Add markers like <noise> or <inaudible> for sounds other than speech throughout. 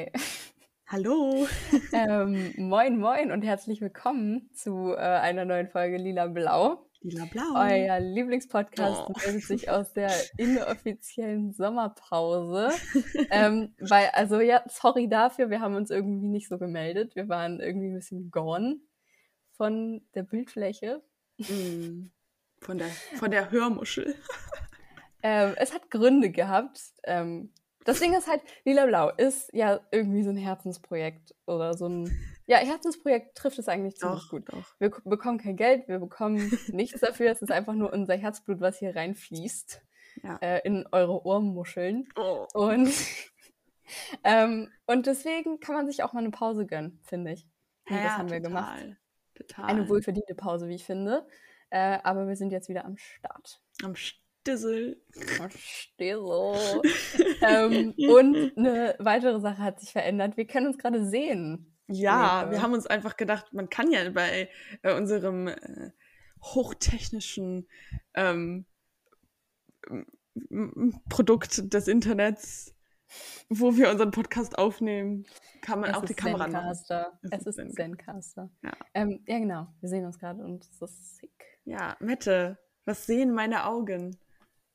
Hi. Hallo. <laughs> ähm, moin, moin und herzlich willkommen zu äh, einer neuen Folge Lila Blau. Lila Blau. Euer Lieblingspodcast Oh. meldet sich aus der <laughs> inoffiziellen Sommerpause. <laughs> ähm, weil, also ja, sorry dafür, wir haben uns irgendwie nicht so gemeldet. Wir waren irgendwie ein bisschen gone von der Bildfläche. Mm, Von der, von der Hörmuschel. Ähm, es hat Gründe gehabt. Ähm, das Ding ist halt, Lila Blau ist ja irgendwie so ein Herzensprojekt oder so ein. Ja, Herzensprojekt trifft es eigentlich ziemlich gut. doch. Wir bekommen kein Geld, wir bekommen <laughs> nichts dafür. Es ist einfach nur unser Herzblut, was hier reinfließt Ja. äh, in eure Ohrmuscheln. Oh. Und, <laughs> ähm, und deswegen kann man sich auch mal eine Pause gönnen, finde ich. Und das haben wir gemacht. total. Total. Eine wohlverdiente Pause, wie ich finde. Äh, aber wir sind jetzt wieder am Start. Am Stissel. Verstehe so. <laughs> ähm, und eine weitere Sache hat sich verändert. Wir können uns gerade sehen. Ja, wir haben uns einfach gedacht, man kann ja bei äh, unserem äh, hochtechnischen ähm, Produkt des Internets, wo wir unseren Podcast aufnehmen, kann man es auch die Kamera machen. Zencaster. Es Es ist. Zencaster. Ja. Ähm, ja, genau. Wir sehen uns gerade und es ist sick. Ja, Mette, was sehen meine Augen?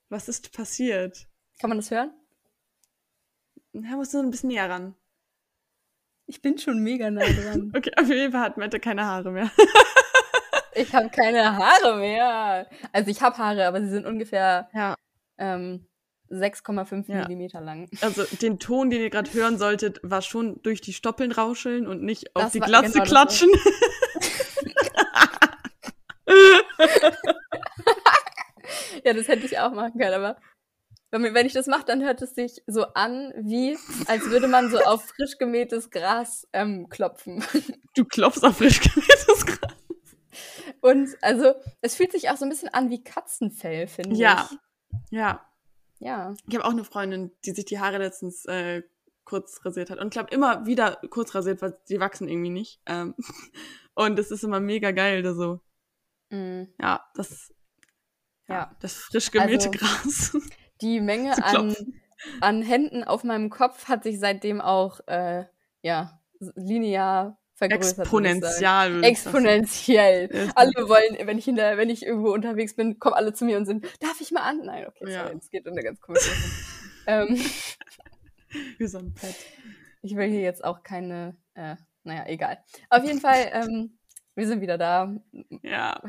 Was ist passiert? Kann man das hören? Da musst du ein bisschen näher ran. Ich bin schon mega nah dran. <laughs> Okay, auf jeden Fall hat Mette keine Haare mehr. <laughs> ich habe keine Haare mehr. Also ich habe Haare, aber sie sind ungefähr Ja. ähm, 6,5 Ja. Millimeter lang. Also <laughs> den Ton, den ihr gerade hören solltet, war schon durch die Stoppeln rauscheln und nicht auf Das die Glatze genau, klatschen. Ja, das hätte ich auch machen können, aber wenn, ich das mache, dann hört es sich so an, wie als würde man so auf frisch gemähtes Gras ähm, klopfen. <laughs> Du klopfst auf frisch gemähtes Gras. Und also, es fühlt sich auch so ein bisschen an wie Katzenfell, finde Ja. ich. Ja, Ja. ich habe auch eine Freundin, die sich die Haare letztens äh, kurz rasiert hat. Und ich glaube, immer wieder kurz rasiert, weil die wachsen irgendwie nicht. Ähm, <laughs> und das ist immer mega geil, da so. Mm, Ja, das, ja, das frisch gemähte Also, Gras. <laughs> Die Menge an, an Händen auf meinem Kopf hat sich seitdem auch, äh, ja, linear vergrößert. Exponentiell. Ist Alle wollen, wenn ich, in der, wenn ich irgendwo unterwegs bin, kommen alle zu mir und sind, darf ich mal an? Nein, okay, Ja. sorry, das geht in eine ganz komische Richtung. <laughs> ähm, Wie so ein Pet. ich will hier jetzt auch keine, äh, naja, egal. Auf jeden Fall, ähm, wir sind wieder da. Ja.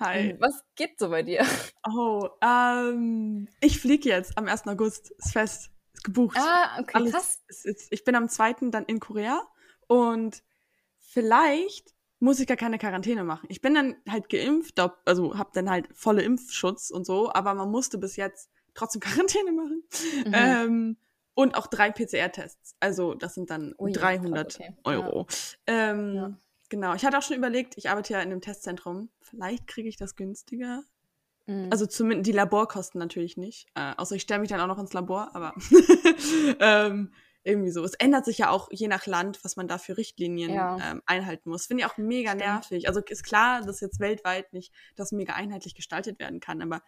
Hi. Was geht so bei dir? <laughs> Oh, ähm, ich fliege jetzt am 1. August. Ist fest. Ist gebucht. Ah, okay, Alles krass. ist, ist, ich bin am 2. dann in Korea und vielleicht muss ich gar keine Quarantäne machen. Ich bin dann halt geimpft, also habe dann halt volle Impfschutz und so, aber man musste bis jetzt trotzdem <laughs> Quarantäne machen. Mhm. Ähm, und auch drei PCR-Tests. Also das sind dann Ui, 300 krass, okay. Euro. Ähm, Ja. Genau. Ich hatte auch schon überlegt, ich arbeite ja in einem Testzentrum. Vielleicht kriege ich das günstiger. Mhm. Also zumindest die Laborkosten natürlich nicht. Äh, außer ich stelle mich dann auch noch ins Labor, aber <laughs> ähm, irgendwie so. Es ändert sich ja auch je nach Land, was man da für Richtlinien Ja. ähm, einhalten muss. Finde ich auch mega Stimmt. nervig. Also ist klar, dass jetzt weltweit nicht das mega einheitlich gestaltet werden kann, aber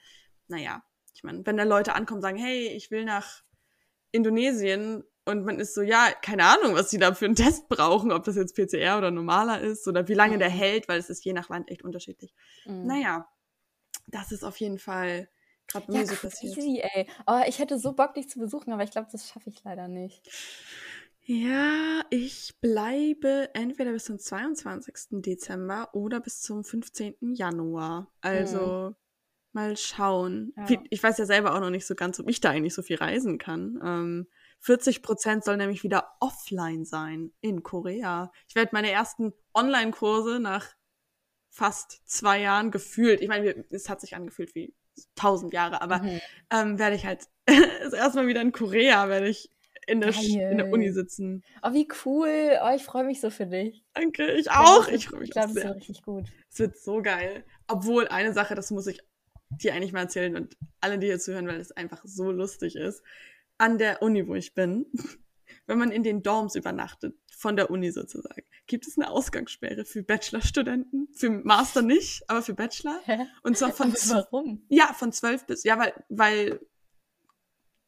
naja, ich meine, wenn da Leute ankommen und sagen, hey, ich will nach Indonesien und man ist so, ja, keine Ahnung, was die da für einen Test brauchen, ob das jetzt PCR oder normaler ist oder wie lange der Mhm. hält, weil es ist je nach Land echt unterschiedlich. Mhm. Naja, das ist auf jeden Fall gerade bei Ja, mir so passiert. crazy, ey. Oh, ich hätte so Bock, dich zu besuchen, aber ich glaube, das schaffe ich leider nicht. Ja, ich bleibe entweder bis zum 22. Dezember oder bis zum 15. Januar. Also mal schauen. Ja. Ich weiß ja selber auch noch nicht so ganz, ob ich da eigentlich so viel reisen kann. Ähm, 40 Prozent soll nämlich wieder offline sein in Korea. Ich werde meine ersten Online-Kurse nach fast zwei Jahren gefühlt, ich meine, es hat sich angefühlt wie tausend Jahre, aber Mhm. ähm, werde ich halt <laughs> das erste Mal wieder in Korea, werde ich in der, in der. Uni sitzen. Oh, wie cool. Oh, ich freue mich so für dich. Danke, ich auch. Ich wird- freue mich Ich glaube, es wird richtig gut. Es wird so geil. Obwohl, eine Sache, das muss ich dir eigentlich mal erzählen und alle, die hier zuhören, weil es einfach so lustig ist. An der Uni, wo ich bin, <laughs> wenn man in den Dorms übernachtet, von der Uni sozusagen, gibt es eine Ausgangssperre für Bachelorstudenten. Für Master nicht, aber für Bachelor. Hä? Und zwar von, Aber warum? ja, von zwölf bis, ja, weil, weil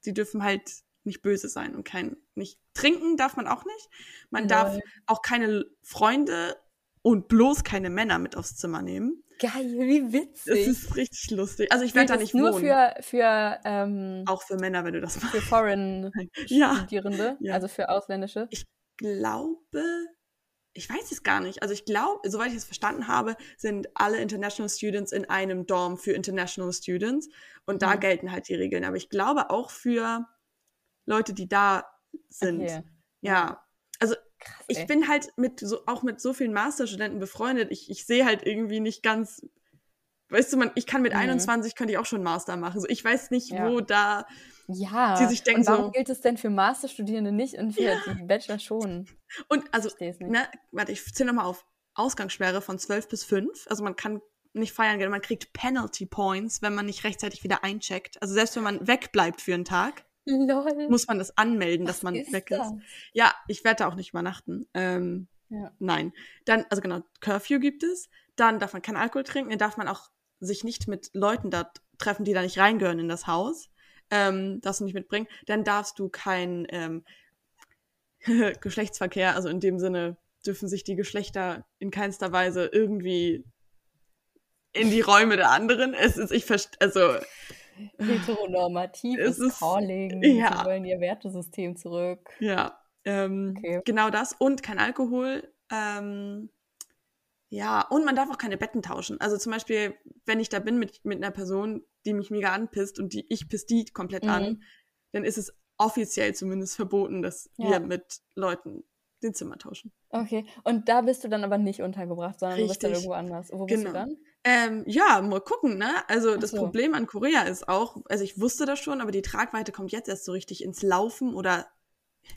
sie dürfen halt nicht böse sein und kein, nicht trinken darf man auch nicht. Man Lol. darf auch keine Freunde und bloß keine Männer mit aufs Zimmer nehmen. Geil, wie witzig. Das ist richtig lustig. Also ich werde da nicht nur wohnen. für, für, ähm, auch für Männer, wenn du das machst. für Foreign <laughs> Ja. Studierende, Ja. also für Ausländische. Ich glaube, ich weiß es gar nicht. Also ich glaube, soweit ich es verstanden habe, sind alle International Students in einem Dorm für International Students und da Mhm. gelten halt die Regeln. Aber ich glaube auch für Leute, die da sind. Okay. Ja. Also Krass, ich ey. bin halt mit so, auch mit so vielen Masterstudenten befreundet. Ich, ich sehe halt irgendwie nicht ganz, weißt du, man, ich kann mit Mhm. 21 könnte ich auch schon Master machen. So, ich weiß nicht, Ja. wo da, Ja. die sich denken und warum so- gilt es denn für Masterstudierende nicht und für Ja. die Bachelor schon? <laughs> und also, Ich ne, warte, ich zähle nochmal auf. Ausgangssperre von 12 bis 5. Also man kann nicht feiern gehen. Man kriegt Penalty Points, wenn man nicht rechtzeitig wieder eincheckt. Also selbst wenn man wegbleibt für einen Tag, Lol. muss man das anmelden, dass Was man ist weg das? ist. Ja, ich werde da auch nicht übernachten. Ähm, Ja. Nein. Dann, also genau, Curfew gibt es. Dann darf man keinen Alkohol trinken. Dann darf man auch sich nicht mit Leuten da treffen, die da nicht reingehören in das Haus. Ähm, darfst du nicht mitbringen. Dann darfst du kein ähm, <laughs> Geschlechtsverkehr, also in dem Sinne dürfen sich die Geschlechter in keinster Weise irgendwie in die Räume der anderen. Es ist, ich verstehe, also, <laughs> Heteronormativ Es ist ist- Calling. ja. Sie wollen ihr Wertesystem zurück. Ja, ähm, Okay. genau das. Und kein Alkohol. Ähm, ja, und man darf auch keine Betten tauschen. Also zum Beispiel, wenn ich da bin mit, mit einer Person, die mich mega anpisst und die ich piss die komplett Mhm. an, dann ist es offiziell zumindest verboten, dass Ja. wir mit Leuten den Zimmer tauschen. Okay. Und da bist du dann aber nicht untergebracht, sondern du bist dann Richtig. irgendwo anders. Wo bist Genau. du dann? Ähm, ja, mal gucken, ne? Also Ach das so. Problem an Korea ist auch, also ich wusste das schon, aber die Tragweite kommt jetzt erst so richtig ins Laufen oder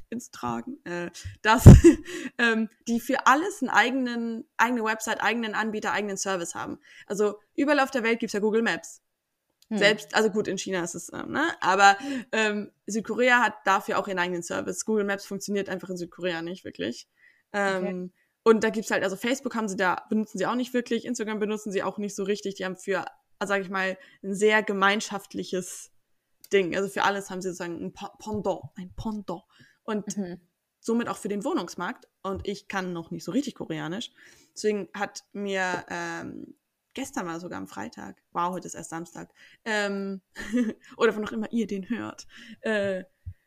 ins Tragen, äh, dass <laughs> ähm, die für alles einen eigenen, eigene Website, eigenen Anbieter, eigenen Service haben. Also überall auf der Welt gibt's ja Google Maps. Hm. Selbst, also gut, in China ist es, ähm, ne? Aber ähm, Südkorea hat dafür auch ihren eigenen Service. Google Maps funktioniert einfach in Südkorea nicht wirklich. Ähm, Und da gibt's halt, also Facebook haben sie da, benutzen sie auch nicht wirklich, Instagram benutzen sie auch nicht so richtig. Die haben für, sage ich mal, ein sehr gemeinschaftliches Ding. Also für alles haben sie sozusagen ein Pendant, ein Pendant. Und Mhm. somit auch für den Wohnungsmarkt. Und ich kann noch nicht so richtig Koreanisch. Deswegen hat mir ähm, gestern war sogar am Freitag, wow, heute ist erst Samstag, ähm, <laughs> oder wann auch immer ihr den hört, äh,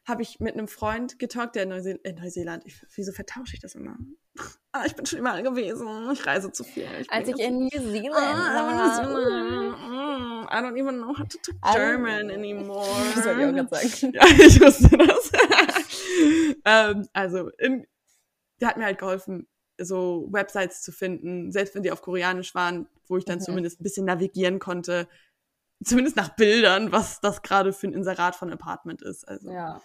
habe ich mit einem Freund getalkt, der in Neuseel äh, Neuseeland, ich, wieso vertausche ich das immer? <laughs> Ah, ich bin schon überall gewesen, ich reise zu viel. Ich Als ich in New Zealand Ah, war. mm, I don't even know how to talk I- German anymore. <laughs> Das wollte ich auch gerade sagen. Ja, ich wusste das. ähm, also, in, der hat mir halt geholfen, so Websites zu finden, selbst wenn die auf Koreanisch waren, wo ich dann Mhm. zumindest ein bisschen navigieren konnte. Zumindest nach Bildern, was das gerade für ein Inserat von Apartment ist. Also Ja.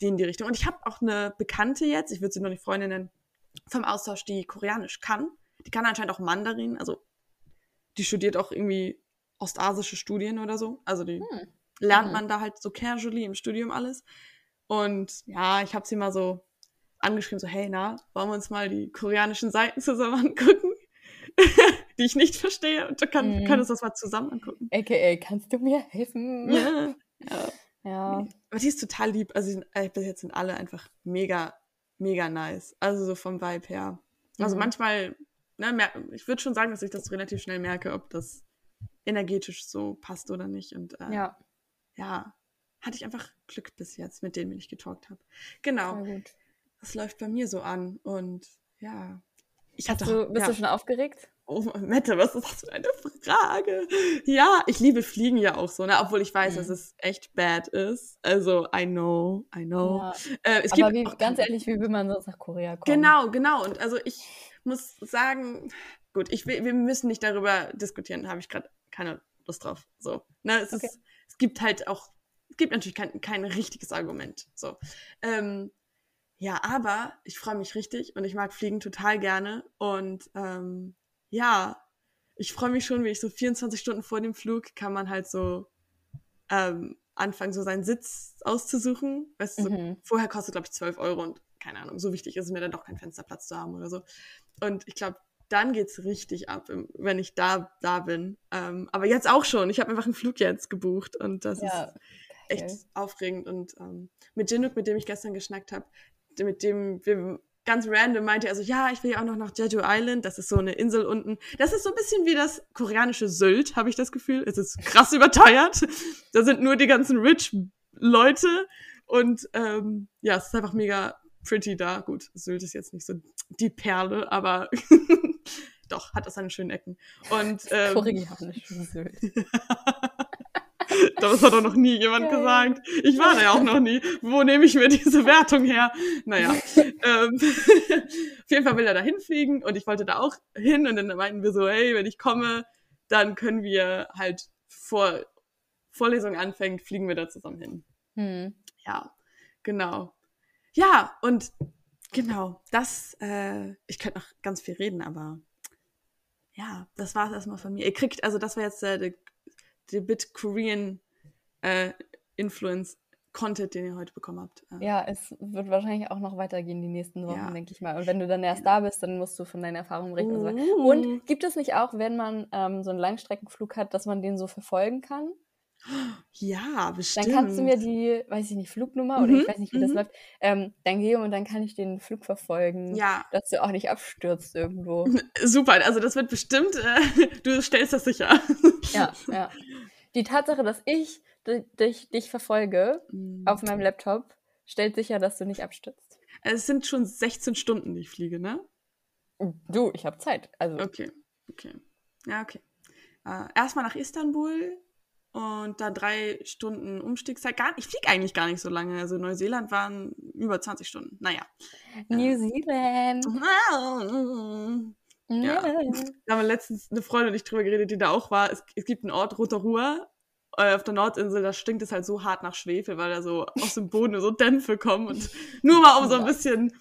die in die Richtung. Und ich habe auch eine Bekannte jetzt, ich würde sie noch nicht Freundin nennen, vom Austausch, die Koreanisch kann. Die kann anscheinend auch Mandarin, also die studiert auch irgendwie ostasische Studien oder so. Also die Hm. lernt Mhm. man da halt so casually im Studium alles. Und ja, ich habe sie mal so angeschrieben, so, hey, na, wollen wir uns mal die koreanischen Seiten zusammen <laughs> angucken? die ich nicht verstehe. Und da kann, Mhm. können uns das mal zusammen angucken. AKA, kannst du mir helfen? Ja. <laughs> ja. Ja. Aber die ist total lieb. Also bis jetzt sind alle einfach mega, mega nice. Also so vom Vibe her. Also Mhm. manchmal, ne, ich würde schon sagen, dass ich das relativ schnell merke, ob das energetisch so passt oder nicht. Und äh, Ja, ja, hatte ich einfach Glück bis jetzt, mit denen ich getalkt habe. Genau. Das läuft bei mir so an. Und ja, ich hatte du, bist ja. du schon aufgeregt? Oh, Mette, was ist das für eine Frage? Ja, ich liebe Fliegen ja auch so, ne? Obwohl ich weiß, Mhm. dass es echt bad ist. Also, I know, I know. Ja. Äh, es Aber gibt wie, auch ganz ehrlich, wie will man sonst nach Korea kommen? Genau, genau. Und also ich muss sagen, gut, ich will, wir müssen nicht darüber diskutieren, da habe ich gerade keine Lust drauf. So, ne? Es, Okay. ist, es gibt halt auch, es gibt natürlich kein, kein richtiges Argument. So. Ähm, ja, aber ich freue mich richtig und ich mag Fliegen total gerne. Und ähm, ja, ich freue mich schon, wie ich so 24 Stunden vor dem Flug kann man halt so ähm, anfangen, so seinen Sitz auszusuchen. Weißt du, so Mhm. vorher kostet, glaube ich, 12 Euro und keine Ahnung, so wichtig ist es mir dann doch keinen Fensterplatz zu haben oder so. Und ich glaube, dann geht's richtig ab, wenn ich da, da bin. Ähm, aber jetzt auch schon. Ich habe einfach einen Flug jetzt gebucht und das Ja. ist echt aufregend. Und ähm, mit Jinuk, mit dem ich gestern geschnackt habe, mit dem wir ganz random meinte er so, ja, ich will ja auch noch nach Jeju Island, das ist so eine Insel unten. Das ist so ein bisschen wie das koreanische Sylt, habe ich das Gefühl. Es ist krass <laughs> überteuert. Da sind nur die ganzen rich Leute und ähm, ja, es ist einfach mega pretty da. Gut, Sylt ist jetzt nicht so die Perle, aber <laughs> doch, hat das seine schönen Ecken. Und ähm, Koreanische Sylt. <laughs> Das hat doch noch nie jemand ja, gesagt. Ich war da ja auch noch nie. Wo nehme ich mir diese Wertung her? Naja. <laughs> ähm, <laughs> auf jeden Fall will er da hinfliegen und ich wollte da auch hin und dann meinten wir so, hey, wenn ich komme, dann können wir halt vor Vorlesung anfängt, fliegen wir da zusammen hin. Hm. Ja, genau. Ja, und genau, das, äh, ich könnte noch ganz viel reden, aber ja, das war es erstmal von mir. Ihr kriegt, also das war jetzt äh, der, der Bit Korean äh, Influence Content, den ihr heute bekommen habt. Ja, es wird wahrscheinlich auch noch weitergehen die nächsten Wochen, ja. denke ich mal. Und wenn du dann erst ja. da bist, dann musst du von deinen Erfahrungen reden. Uh. Und gibt es nicht auch, wenn man ähm, so einen Langstreckenflug hat, dass man den so verfolgen kann? Ja, bestimmt. Dann kannst du mir die, weiß ich nicht, Flugnummer oder mhm, ich weiß nicht, wie das mhm. läuft, ähm, dann geben und dann kann ich den Flug verfolgen. Ja. Dass du auch nicht abstürzt irgendwo. <laughs> Super, also das wird bestimmt, äh, <laughs> du stellst das sicher. Ja, ja. Die Tatsache, dass ich dich, dich verfolge mhm. auf meinem Laptop, stellt sicher, dass du nicht abstürzt. Es sind schon 16 Stunden, die ich fliege, ne? Du, ich habe Zeit. Also. Okay, okay. Ja, okay. Äh, erstmal nach Istanbul, und dann drei Stunden Umstiegszeit. Gar, ich fliege eigentlich gar nicht so lange. Also Neuseeland waren über 20 Stunden. Naja. New Zealand. <laughs> Ja. Da haben letztens eine Freundin und ich drüber geredet, die da auch war. Es, es gibt einen Ort, Rotorua, äh, auf der Nordinsel, da stinkt es halt so hart nach Schwefel, weil da so aus dem Boden so Dämpfe kommen. Und <laughs> nur mal um so ein bisschen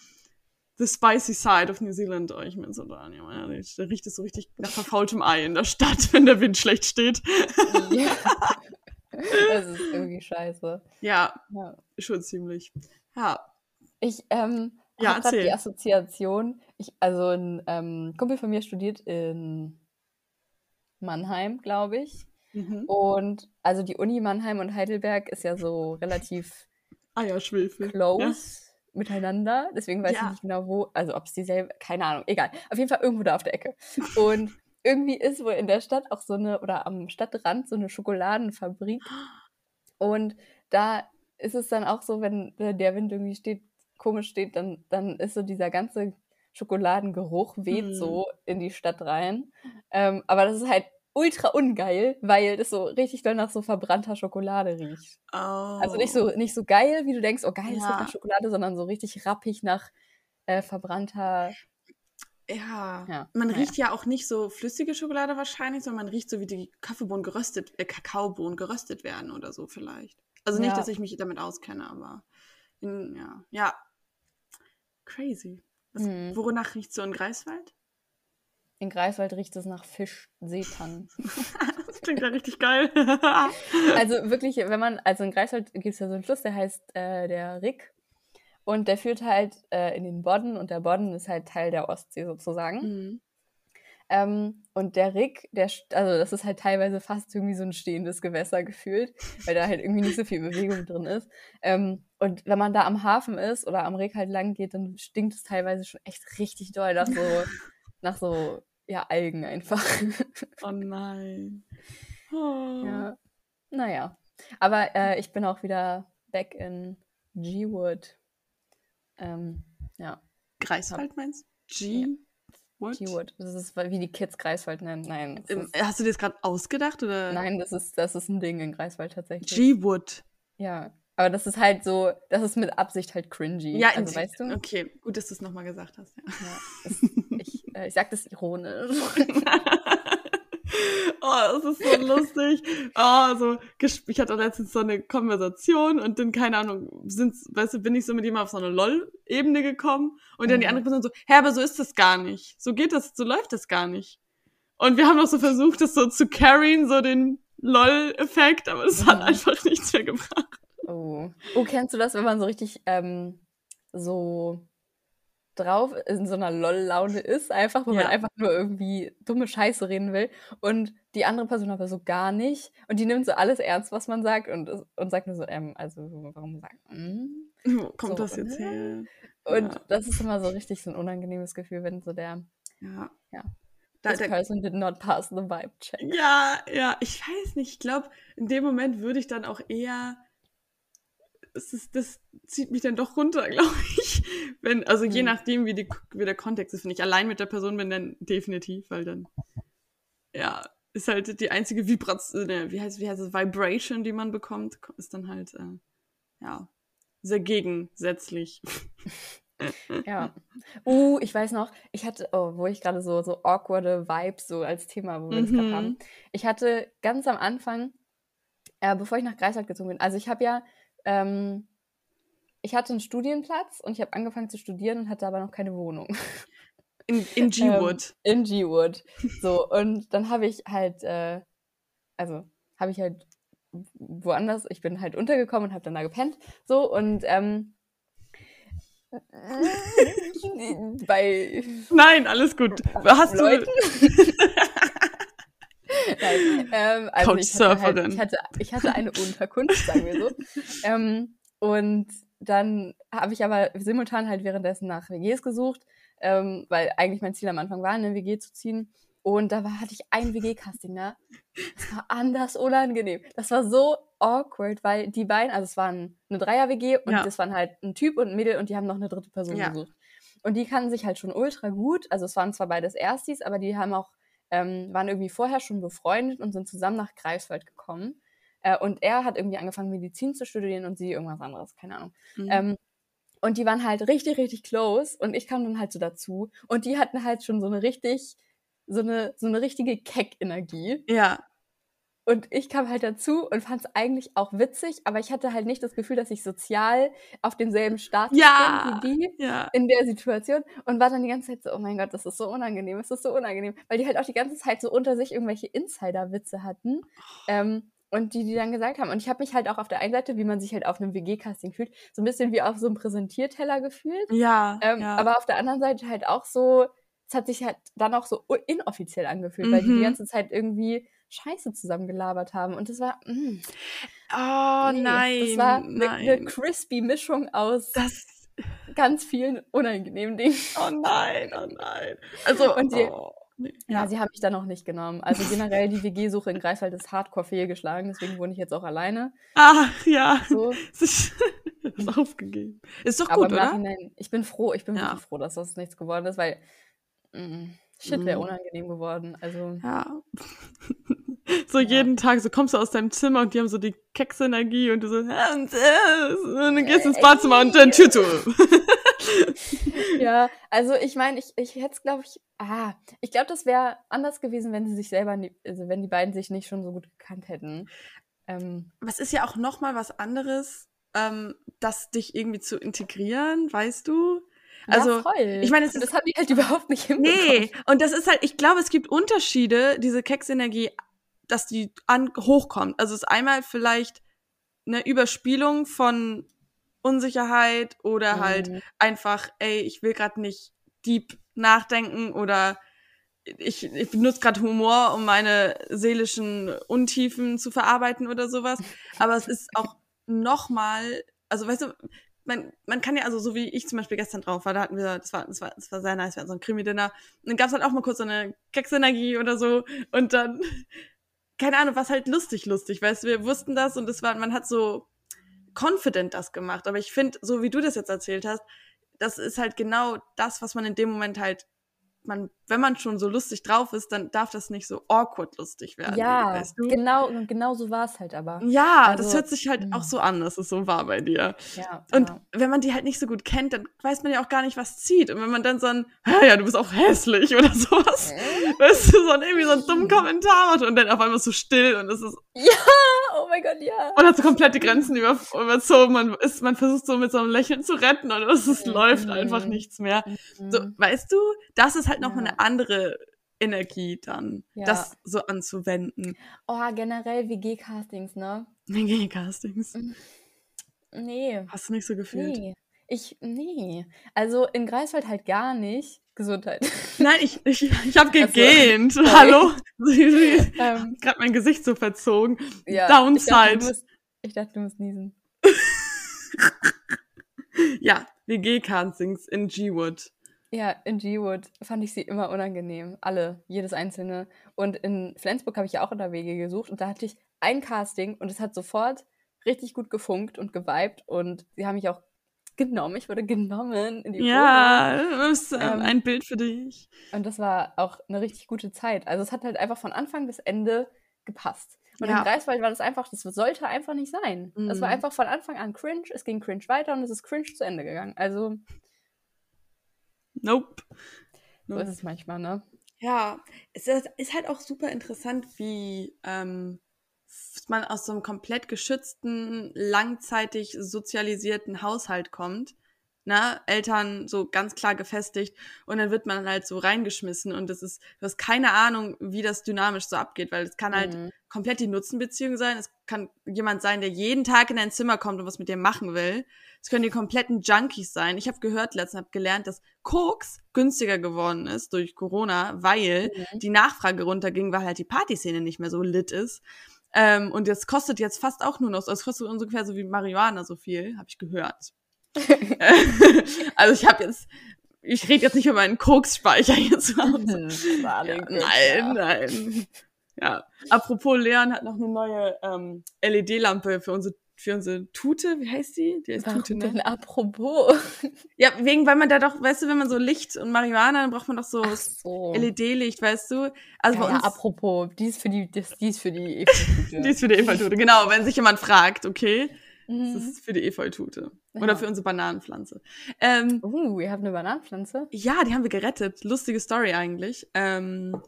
the spicy side of New Zealand euch mit so da. Ja, da riecht es so richtig nach verfaultem Ei in der Stadt, <laughs> wenn der Wind schlecht steht. Ja. <laughs> Das ist irgendwie scheiße. Ja, ja. schon ziemlich. Ja. Ich ähm, ja, habe die Assoziation, ich, also ein ähm, Kumpel von mir studiert in Mannheim, glaube ich. Mhm. Und also die Uni Mannheim und Heidelberg ist ja so relativ <laughs> ah ja, Schwefel. close miteinander. Deswegen weiß ja. ich nicht genau wo, also ob es dieselbe, keine Ahnung, egal. Auf jeden Fall irgendwo da auf der Ecke. Und irgendwie ist wohl in der Stadt auch so eine, oder am Stadtrand so eine Schokoladenfabrik. Und da ist es dann auch so, wenn der Wind irgendwie steht, komisch steht, dann, dann ist so dieser ganze Schokoladengeruch weht hm. so in die Stadt rein. Ähm, aber das ist halt ultra ungeil, weil das so richtig doll nach so verbrannter Schokolade riecht. Oh. Also nicht so, nicht so geil, wie du denkst, oh geil, es ja. riecht nach Schokolade, sondern so richtig rappig nach äh, verbrannter. Ja, ja. man ja. riecht ja auch nicht so flüssige Schokolade wahrscheinlich, sondern man riecht so, wie die Kaffeebohnen geröstet, äh, Kakaobohnen geröstet werden oder so vielleicht. Also nicht, dass ich mich damit auskenne, aber in, ja, ja, crazy. Was, mhm. Wonach riecht so in Greifswald? In Greifswald riecht es nach Fisch, Seetannen. <laughs> das klingt ja richtig geil. <laughs> also wirklich, wenn man, also in Greifswald gibt es ja so einen Fluss, der heißt äh, der Rick. Und der führt halt äh, in den Bodden und der Bodden ist halt Teil der Ostsee sozusagen. Mhm. Ähm, und der Rick, der, also das ist halt teilweise fast irgendwie so ein stehendes Gewässer gefühlt, weil da halt irgendwie nicht so viel Bewegung drin ist. Ähm, und wenn man da am Hafen ist oder am Rick halt lang geht, dann stinkt es teilweise schon echt richtig doll nach so <laughs> nach so, ja, Algen einfach. <laughs> Oh nein. Oh. Ja. Naja. Aber äh, ich bin auch wieder back in G-Wood. Ähm, ja. Greifswald meinst du? G? Wood? G-Wood. Das ist, wie die Kids Greifswald nennen. Nein. Ähm, hast du dir das gerade ausgedacht? Oder? Nein, das ist, das ist ein Ding in Greifswald tatsächlich. G-Wood. Ja. Aber das ist halt so, das ist mit Absicht halt cringy. Ja, also, weißt du? Okay, gut, dass du es nochmal gesagt hast. Ja. ja das, ich, äh, ich sag das ironisch. <laughs> oh, das ist so lustig. Oh, so, ich hatte letztens so eine Konversation und dann, keine Ahnung, sind, weißt du, bin ich so mit jemandem auf so eine LOL-Ebene gekommen und dann mhm. die andere Person so, hä, aber so ist das gar nicht. So geht das, so läuft das gar nicht. Und wir haben noch so versucht, das so zu carryen, so den LOL-Effekt, aber es mhm. hat einfach nichts mehr gebracht. Oh. oh, kennst du das, wenn man so richtig ähm, so drauf in so einer LOL-Laune ist, einfach, wo man Ja. einfach nur irgendwie dumme Scheiße reden will. Und die andere Person aber so gar nicht. Und die nimmt so alles ernst, was man sagt und, und sagt nur so, ähm, also warum sagt man? Wo <laughs> kommt So, das jetzt ne? her? Und Ja. das ist immer so richtig so ein unangenehmes Gefühl, wenn so der Ja. Ja. This da, person did not pass the vibe check. ja, ja, ich weiß nicht. Ich glaube, in dem Moment würde ich dann auch eher. Es ist, das zieht mich dann doch runter, <laughs> glaube ich. Wenn, also je nachdem, wie, die, wie der Kontext ist. Wenn ich allein mit der Person bin, dann definitiv, weil dann, ja, ist halt die einzige Vibration, äh, wie heißt, wie heißt es, Vibration, die man bekommt, ist dann halt, äh, ja, sehr gegensätzlich. <laughs> Ja. Uh, ich weiß noch, ich hatte, oh, wo ich gerade so, so awkwarde Vibes so als Thema, wo wir das gerade Mhm. haben. Ich hatte ganz am Anfang, äh, bevor ich nach Greifswald gezogen bin, also ich habe ja, ähm, ich hatte einen Studienplatz und ich habe angefangen zu studieren und hatte aber noch keine Wohnung. In, in <laughs> G-Wood. In G-Wood. So, und dann habe ich halt, äh, also habe ich halt woanders, ich bin halt untergekommen und habe dann da gepennt. So, und ähm, <laughs> bei Nein, alles gut. Hast du. Nein, ähm, also ich hatte, halt, Couchsurferin. ich, hatte, ich hatte eine Unterkunft, sagen wir so. <laughs> ähm, und dann habe ich aber simultan halt währenddessen nach WGs gesucht, ähm, weil eigentlich mein Ziel am Anfang war, eine WG zu ziehen. Und da war, hatte ich ein WG-Casting, ne? Das war anders unangenehm. Das war so awkward, weil die beiden, also es waren eine Dreier-WG und Ja. das waren halt ein Typ und ein Mädel und die haben noch eine dritte Person Ja. gesucht. Und die kannten sich halt schon ultra gut. Also es waren zwar beides Erstis, aber die haben auch, ähm, waren irgendwie vorher schon befreundet und sind zusammen nach Greifswald gekommen. Äh, und er hat irgendwie angefangen, Medizin zu studieren und sie irgendwas anderes, keine Ahnung. Mhm. Ähm, und die waren halt richtig, richtig close und ich kam dann halt so dazu. Und die hatten halt schon so eine richtig, so eine, so eine richtige Keck-Energie. ja, Und ich kam halt dazu und fand es eigentlich auch witzig, aber ich hatte halt nicht das Gefühl, dass ich sozial auf demselben Status Ja. bin wie die ja. in der Situation und war dann die ganze Zeit so, oh mein Gott, das ist so unangenehm, das ist so unangenehm, weil die halt auch die ganze Zeit so unter sich irgendwelche Insider-Witze hatten ähm, und die die dann gesagt haben. Und ich habe mich halt auch auf der einen Seite, wie man sich halt auf einem WG-Casting fühlt, so ein bisschen wie auf so einem Präsentierteller gefühlt, Ja, ähm, ja. aber auf der anderen Seite halt auch so, es hat sich halt dann auch so inoffiziell angefühlt, weil die Mhm. die ganze Zeit irgendwie Scheiße zusammengelabert haben und das war, mm, oh nee, nein, das war eine, eine nein. crispy Mischung aus Das, ganz vielen unangenehmen Dingen. oh nein, oh nein. Also, Und die- oh, nee. Ja, sie haben mich da noch nicht genommen. Also generell die WG-Suche in Greifswald ist hardcore fehlgeschlagen, deswegen wohne ich jetzt auch alleine. Ach, ja. So. Es ist, <laughs> ist aufgegeben. Ist doch Aber gut, im oder? Nachhinein, ich bin froh, ich bin Ja. wirklich froh, dass das nichts geworden ist, weil mm, shit wäre Mhm. unangenehm geworden. Also Ja. <laughs> So jeden Tag, so kommst du aus deinem Zimmer und die haben so die Keksenergie und du so, "Ja, und, äh", und dann gehst ins Äh, Badezimmer und dann Tür zu. <laughs> ja, also ich meine, ich, ich hätte es, glaube ich, ah, ich glaube, das wäre anders gewesen, wenn sie sich selber, nie, also wenn die beiden sich nicht schon so gut gekannt hätten. Ähm, Was ist ja auch nochmal was anderes, ähm, das dich irgendwie zu integrieren, weißt du? Also, ja, ich meine, ist- das haben die halt <laughs> überhaupt nicht hinbekommen. Nee, und das ist halt, ich glaube, es gibt Unterschiede, diese Keksenergie, dass die an, hochkommt. Also es ist einmal vielleicht eine Überspielung von Unsicherheit oder halt Mhm. einfach, ey, ich will gerade nicht deep nachdenken oder ich, ich benutze gerade Humor, um meine seelischen Untiefen zu verarbeiten oder sowas. Aber es ist auch nochmal, also weißt du, man, man kann ja, also so wie ich zum Beispiel gestern drauf war, da hatten wir, das war, das war, das war sehr nice, wir hatten so ein Krimi-Dinner. Und dann gab's halt auch mal kurz so eine Keksenergie oder so. Und dann, <laughs> keine Ahnung, was halt lustig, lustig, weißt du, wir wussten das und es war, man hat so confident das gemacht. Aber ich finde, so wie du das jetzt erzählt hast, das ist halt genau das, was man in dem Moment halt, man, wenn man schon so lustig drauf ist, dann darf das nicht so awkward lustig werden. Ja, weißt du? genau, und genau so war es halt aber. Ja, Also, das hört sich halt mm. auch so an, dass es so war bei dir. Ja, Und ja. wenn man die halt nicht so gut kennt, dann weiß man ja auch gar nicht, was zieht. Und wenn man dann so ein, "Hä, ja, du bist auch hässlich oder <laughs> sowas, weißt du, so ein, irgendwie so einen dummen Kommentar macht und dann auf einmal so still und es ist, Ja, oh mein Gott, ja. man hat so komplett die Grenzen über, überzogen, man ist, man versucht so mit so einem Lächeln zu retten und es ist, Mhm. läuft einfach nichts mehr. So, Mhm. weißt du, das ist halt nochmal Ja. eine andere Energie dann, Ja. das so anzuwenden. Oh, generell WG-Castings, ne? WG-Castings. Nee. Hast du nicht so gefühlt? Nee. Ich, nee. Also in Greifswald halt gar nicht. Gesundheit. <laughs> Nein, ich, ich, ich habe gegähnt. Also, Hallo? <laughs> ähm, Gerade mein Gesicht so verzogen. Ja, Downside. Ich dachte, musst, ich dachte, du musst niesen. <laughs> ja, WG-Cancings in G-Wood. Ja, in G-Wood fand ich sie immer unangenehm. Alle, jedes einzelne. Und in Flensburg habe ich ja auch WG gesucht und da hatte ich ein Casting und es hat sofort richtig gut gefunkt und geweibt und sie haben mich auch genommen. Ich wurde genommen in die Ja, ist äh, ähm, ein Bild für dich. Und das war auch eine richtig gute Zeit. Also es hat halt einfach von Anfang bis Ende gepasst. Und ja. in Greifswald war das einfach, das sollte einfach nicht sein. Mhm. Das war einfach von Anfang an cringe, es ging cringe weiter und es ist cringe zu Ende gegangen. Also. Nope. So ist es manchmal, ne? Ja, es ist halt auch super interessant, wie ähm, man aus so einem komplett geschützten, langzeitig sozialisierten Haushalt kommt. Ne? Eltern so ganz klar gefestigt und dann wird man halt so reingeschmissen und das ist, du hast keine Ahnung, wie das dynamisch so abgeht, weil es kann halt mhm. Komplett die Nutzenbeziehung sein. Es kann jemand sein, der jeden Tag in dein Zimmer kommt und was mit dir machen will. Es können die kompletten Junkies sein. Ich habe gehört letztens, habe gelernt, dass Koks günstiger geworden ist durch Corona, weil mhm. die Nachfrage runterging, weil halt die Partyszene nicht mehr so lit ist. Ähm, und das kostet jetzt fast auch nur noch, es kostet ungefähr so wie Marihuana so viel, habe ich gehört. <laughs> <laughs> also ich habe jetzt, ich rede jetzt nicht über meinen Koksspeicher hier zu Hause. <laughs> ja, nein, nein. Ja, apropos, Leon hat noch eine neue ähm, LED-Lampe für unsere für unsere Tute, wie heißt die? Die heißt Warum Tute, ne? denn apropos? <laughs> Ja, wegen, weil man da doch, weißt du, wenn man so Licht und Marihuana, dann braucht man doch so, so. LED-Licht, weißt du? Also ja, bei uns. Ja, apropos, die ist für die, die ist für die Efeutute. die ist für die Efeutute, <laughs> genau, wenn sich jemand fragt, okay. Mhm. Das ist für die Efeutute. Ja. Oder für unsere Bananenpflanze. Ähm, uh, wir haben eine Bananenpflanze? Ja, die haben wir gerettet. Lustige Story eigentlich. Ähm,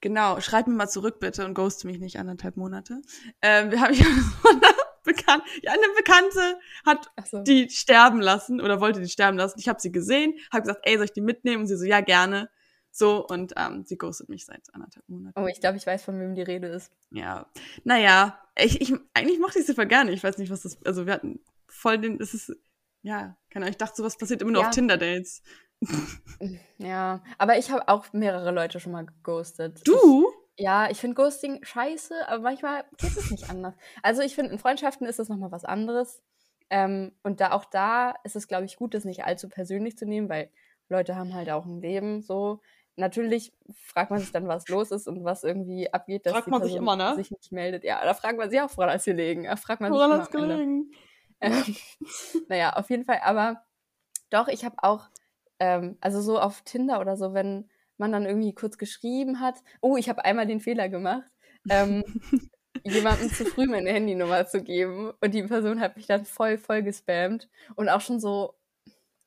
genau, schreib mir mal zurück bitte und ghost mich nicht anderthalb Monate. Ähm, wir haben ja <laughs> bekannt, ja, eine Bekannte hat so. die sterben lassen oder wollte die sterben lassen. Ich habe sie gesehen, habe gesagt, ey, soll ich die mitnehmen? Und sie so, ja, gerne. So, und ähm, sie ghostet mich seit anderthalb Monaten. Oh, ich glaube, ich weiß, von wem die Rede ist. Ja. Naja, ich, ich, eigentlich mochte ich sie voll gerne. Ich weiß nicht, was das, also wir hatten voll den, es ist, ja, keine Ahnung, ich dachte, sowas passiert immer nur ja. auf Tinder-Dates. <laughs> ja, aber ich habe auch mehrere Leute schon mal geghostet. Du? Ja, ich finde Ghosting scheiße, aber manchmal geht es nicht anders. Also ich finde, in Freundschaften ist das nochmal was anderes. Ähm, und da auch da ist es, glaube ich, gut, das nicht allzu persönlich zu nehmen, weil Leute haben halt auch ein Leben so. Natürlich fragt man sich dann, was los ist und was irgendwie abgeht, dass fragt man sich, immer, ne? sich nicht meldet. Ja, da fragt man sich auch, woran es gelegen. Da fragt man woran sich immer gelegen? Ähm, <laughs> naja, auf jeden Fall. Aber doch, ich habe auch, ähm, also so auf Tinder oder so, wenn man dann irgendwie kurz geschrieben hat, oh, ich habe einmal den Fehler gemacht, ähm, <laughs> jemandem zu früh meine Handynummer zu geben und die Person hat mich dann voll, voll gespammt und auch schon so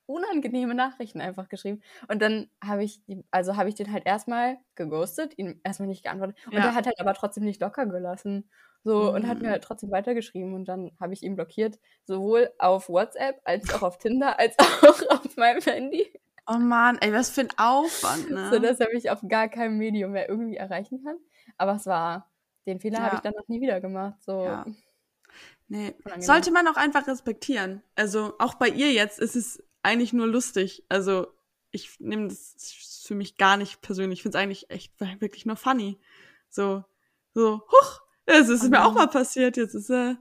unangenehme Nachrichten einfach geschrieben. Und dann habe ich, also habe ich den halt erstmal geghostet, ihm erstmal nicht geantwortet. Und ja. der hat halt aber trotzdem nicht locker gelassen. So, mhm. und hat mir mhm. halt trotzdem weitergeschrieben. Und dann habe ich ihn blockiert, sowohl auf WhatsApp als auch auf Tinder, als <laughs> auch auf meinem Handy. Oh Mann, ey, was für ein Aufwand, ne? so, dass er mich auf gar keinem Medium mehr irgendwie erreichen kann. Aber es war, den Fehler ja. habe ich dann noch nie wieder gemacht. So. Ja. Nee. Sollte man auch einfach respektieren. Also auch bei ihr jetzt ist es eigentlich nur lustig. Also ich nehme das für mich gar nicht persönlich. Ich finde es eigentlich echt wirklich nur funny. So, so, huch, es ist mir auch mal passiert. Jetzt ist er, äh,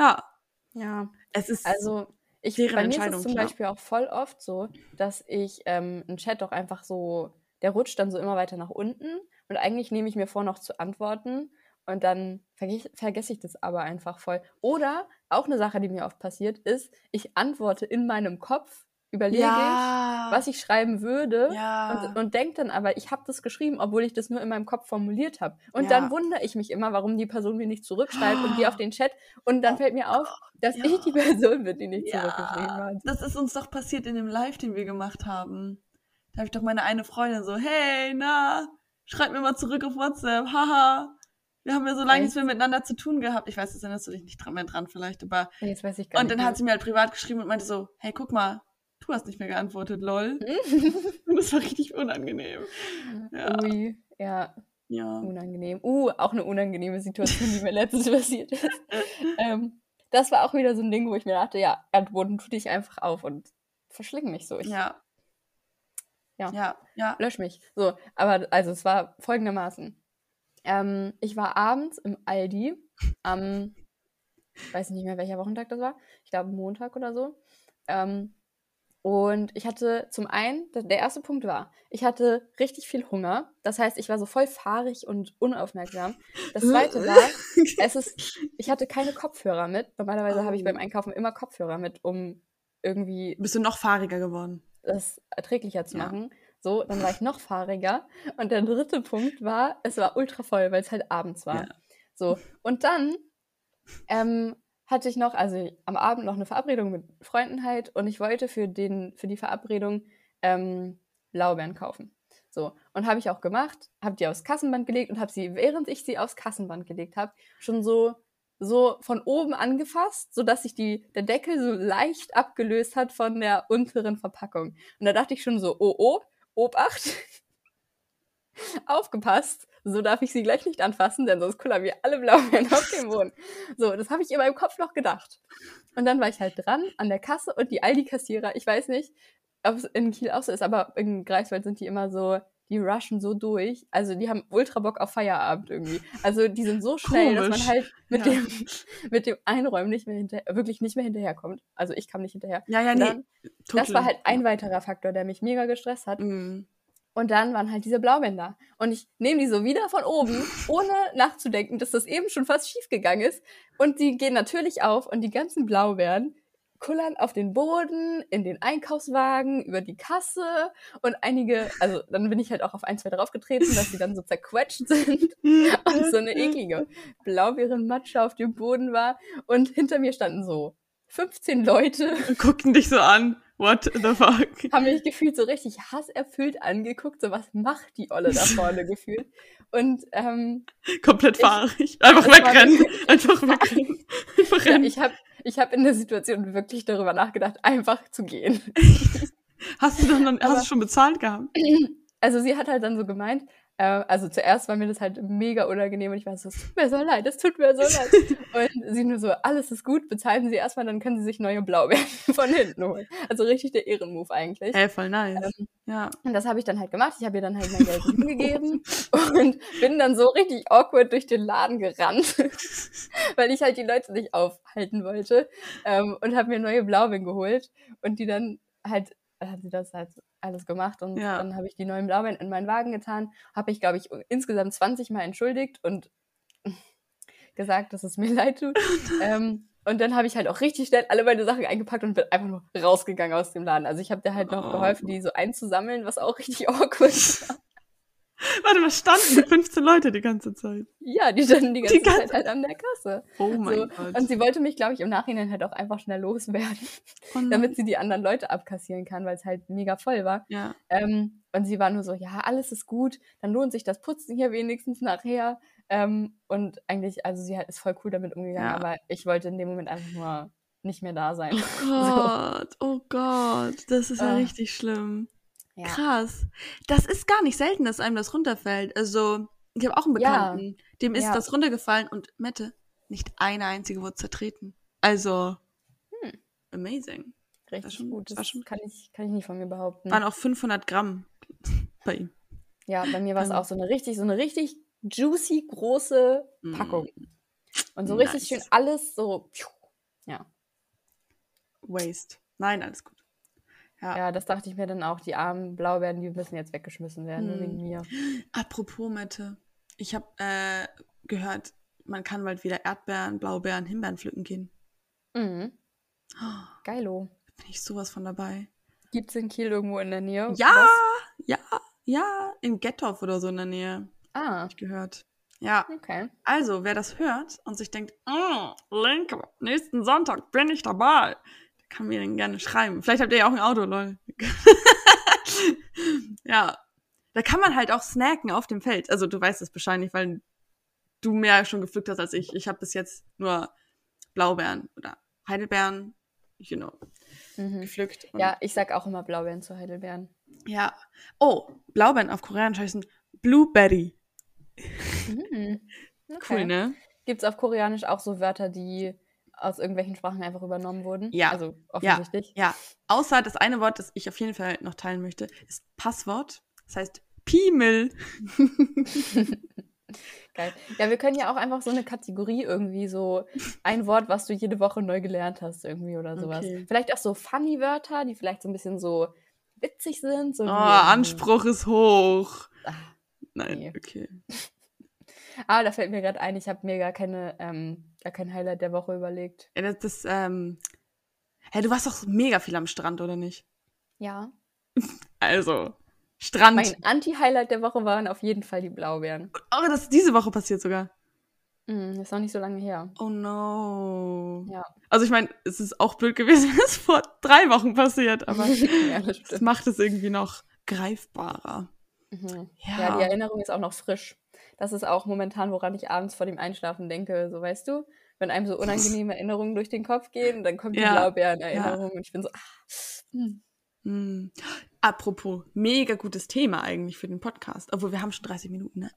ja. Ja. Es ist also ich, deren bei mir ist es zum klar. Beispiel auch voll oft so, dass ich ähm, einen Chat doch einfach so, der rutscht dann so immer weiter nach unten und eigentlich nehme ich mir vor, noch zu antworten und dann verge vergesse ich das aber einfach voll. Oder auch eine Sache, die mir oft passiert, ist, ich antworte in meinem Kopf überlege ja. Was ich schreiben würde ja. und, und denke dann aber, ich habe das geschrieben, obwohl ich das nur in meinem Kopf formuliert habe. Und ja. dann wundere ich mich immer, warum die Person mir nicht zurückschreibt oh. und gehe <gasps> auf den Chat und dann fällt mir auf, dass ich die Person bin, die nicht zurückgeschrieben hat. Das ist uns doch passiert in dem Live, den wir gemacht haben. Da habe ich doch meine eine Freundin so, hey, na, schreib mir mal zurück auf WhatsApp, haha. Wir haben ja so lange nichts mehr miteinander zu tun gehabt. Ich weiß, jetzt erinnerst du dich nicht dran mehr dran vielleicht, aber. Jetzt weiß ich gar und nicht. Und dann hat sie mir halt privat geschrieben und meinte so, hey, guck mal, du hast nicht mehr geantwortet, lol. <laughs> und das war richtig unangenehm. Ja. Ui, ja. Ja. Unangenehm. Uh, auch eine unangenehme Situation, die mir letztens <laughs> passiert ist. ähm, das war auch wieder so ein Ding, wo ich mir dachte, ja, antworten tu dich einfach auf und verschling mich so. Ich, Ja. Ja. Ja, ja. Lösch mich. So, aber also es war folgendermaßen. Ähm, ich war abends im Aldi am, weiß nicht mehr welcher Wochentag das war, ich glaube Montag oder so. Ähm, und ich hatte zum einen, der, erste Punkt war, ich hatte richtig viel Hunger. Das heißt, ich war so voll fahrig und unaufmerksam. Das zweite war, <laughs> es ist, ich hatte keine Kopfhörer mit. Normalerweise habe ich Oh. beim Einkaufen immer Kopfhörer mit, um irgendwie Bist du noch fahriger geworden? das erträglicher zu Ja. machen. So, dann war ich noch fahriger. Und der dritte Punkt war, es war ultra voll, weil es halt abends war. Ja. So, und dann ähm, hatte ich noch, also am Abend noch eine Verabredung mit Freunden halt und ich wollte für, den, für die Verabredung ähm, Blaubeeren kaufen. So, und habe ich auch gemacht, habe die aufs Kassenband gelegt und habe sie, während ich sie aufs Kassenband gelegt habe, schon so so von oben angefasst, sodass sich die, der Deckel so leicht abgelöst hat von der unteren Verpackung. Und da dachte ich schon so, oh, oh, Obacht, <laughs> aufgepasst, so darf ich sie gleich nicht anfassen, denn sonst kullern wir alle Blaubeeren <laughs> auf den Boden. So, das habe ich in meinem Kopf noch gedacht. Und dann war ich halt dran an der Kasse und die Aldi-Kassierer, ich weiß nicht, ob es in Kiel auch so ist, aber in Greifswald sind die immer so, die rushen so durch. Also die haben ultra Bock auf Feierabend irgendwie. Also die sind so schnell, dass Komisch. man halt mit, Ja. dem, <laughs> mit dem Einräumen nicht mehr hinterher, wirklich nicht mehr hinterherkommt. Also ich kam nicht hinterher. Ja, ja, nee. dann, das war halt ein weiterer Faktor, der mich mega gestresst hat. Mhm. Und dann waren halt diese Blaubeeren da. Und ich nehme die so wieder von oben, <laughs> ohne nachzudenken, dass das eben schon fast schief gegangen ist. Und die gehen natürlich auf und die ganzen Blaubeeren kullern auf den Boden, in den Einkaufswagen, über die Kasse und einige, also dann bin ich halt auch auf ein, zwei draufgetreten, dass die dann so zerquetscht <laughs> sind und so eine eklige Blaubeerenmatsche auf dem Boden war. Und hinter mir standen so 15 Leute <laughs> Guckten dich so an. What the fuck? <laughs> haben mich gefühlt so richtig hasserfüllt angeguckt, so was macht die Olle da vorne <laughs> gefühlt. Und ähm, Komplett Ich- fahrig. Einfach wegrennen. Einfach wegrennen. Einfach ja, rennen. ich habe ich hab in der Situation wirklich darüber nachgedacht, einfach zu gehen. Hast du dann, Aber- hast du schon bezahlt gehabt? Also sie hat halt dann so gemeint, also zuerst war mir das halt mega unangenehm und ich war so, es tut mir so leid, es tut mir so leid. <laughs> Und sie nur so, alles ist gut, bezahlen Sie erstmal, dann können Sie sich neue Blaubeeren <laughs> von hinten holen. Also richtig der Ehrenmove eigentlich. Ey, voll nice. Ähm, ja. Und das habe ich dann halt gemacht. Ich habe ihr dann halt mein <laughs> Geld hingegeben und bin dann so richtig awkward durch den Laden gerannt, weil ich halt die Leute nicht aufhalten wollte ähm, und habe mir neue Blaubeeren geholt und die dann halt hat sie das halt alles gemacht und Ja. dann habe ich die neuen Blaubeeren in meinen Wagen getan, habe ich glaube ich insgesamt 20 Mal entschuldigt und <laughs> gesagt, dass es mir <laughs> leid tut. ähm, und dann habe ich halt auch richtig schnell alle meine Sachen eingepackt und bin einfach nur rausgegangen aus dem Laden. Also ich habe dir halt noch Oh. geholfen, die so einzusammeln, was auch richtig <laughs> awkward war. Warte, was standen 15 Leute die ganze Zeit? Ja, die standen die ganze, Die ganze- Zeit halt an der Kasse. Oh mein So, Gott. Und sie wollte mich, glaube ich, im Nachhinein halt auch einfach schnell loswerden, Oh damit sie die anderen Leute abkassieren kann, weil es halt mega voll war. ja. Ähm, und sie war nur so, ja, alles ist gut, dann lohnt sich das Putzen hier wenigstens nachher. Ähm, und eigentlich, also sie hat, ist voll cool damit umgegangen, Ja. aber ich wollte in dem Moment einfach nur nicht mehr da sein. Oh <laughs> Gott, oh Gott, das ist ja Ah. richtig schlimm. Ja. Krass. Das ist gar nicht selten, dass einem das runterfällt. Also, ich habe auch einen Ja. Bekannten, dem ist Ja. das runtergefallen und Mette, nicht eine einzige wurde zertreten. Also, Hm. amazing. Richtig schon- gut. war Das schon- kann ich, kann ich nicht von mir behaupten. Waren auch 500 Gramm bei ihm. Ja, bei mir war es auch so eine richtig, so eine richtig juicy große Packung. Und so richtig Nice. schön alles so. Ja. Waste. Nein, alles gut. Ja. ja, das dachte ich mir dann auch. Die armen Blaubeeren, die müssen jetzt weggeschmissen werden, Hm. wegen mir. Apropos Mette, ich habe äh, gehört, man kann bald wieder Erdbeeren, Blaubeeren, Himbeeren pflücken gehen. Mhm. Oh, Geilo. bin ich sowas von dabei. Gibt's in Kiel irgendwo in der Nähe? Ja, Was? ja, ja, in Gettorf oder so in der Nähe, Ah, hab ich gehört. Ja, okay. also wer das hört und sich denkt, oh, Link, nächsten Sonntag bin ich dabei, kann mir dann gerne schreiben. Vielleicht habt ihr ja auch ein Auto, lol. <laughs> ja, da kann man halt auch snacken auf dem Feld. Also du weißt es wahrscheinlich, weil du mehr schon gepflückt hast als ich. Ich habe bis jetzt nur Blaubeeren oder Heidelbeeren, you know, Mhm. gepflückt. Ja, ich sag auch immer Blaubeeren zu Heidelbeeren. Ja. Oh, Blaubeeren auf Koreanisch heißen Blueberry. Mhm. <laughs> Cool, ne? Gibt's auf Koreanisch auch so Wörter, die aus irgendwelchen Sprachen einfach übernommen wurden. Ja. Also offensichtlich. Ja, außer das eine Wort, das ich auf jeden Fall noch teilen möchte, ist Passwort. Das heißt Piemel. <laughs> Geil. Ja, wir können ja auch einfach so eine Kategorie irgendwie so ein Wort, was du jede Woche neu gelernt hast irgendwie oder sowas. Okay. Vielleicht auch so funny Wörter, die vielleicht so ein bisschen so witzig sind. So Oh, Anspruch ist hoch. Ah, Nein, nee. okay. <laughs> Ah, da fällt mir gerade ein, ich habe mir gar keine, ähm, gar kein Highlight der Woche überlegt. Ja, das, das ähm. Hä, du warst doch mega viel am Strand, oder nicht? Ja. <laughs> Also, Strand. Mein Anti-Highlight der Woche waren auf jeden Fall die Blaubeeren. Oh, das ist diese Woche passiert sogar. Mm, ist noch nicht so lange her. Oh no. Ja. Also ich meine, es ist auch blöd gewesen, wenn <laughs> es vor drei Wochen passiert, aber <laughs> ja, das das macht es irgendwie noch greifbarer. Mhm. Ja. Ja, die Erinnerung ist auch noch frisch. Das ist auch momentan, woran ich abends vor dem Einschlafen denke. So, weißt du, wenn einem so unangenehme Erinnerungen durch den Kopf gehen, dann kommt die Ja. Blaubeeren-Erinnerung und ich bin so, ah, hm. Hm. Apropos, mega gutes Thema eigentlich für den Podcast. Obwohl wir haben schon 30 Minuten, ne?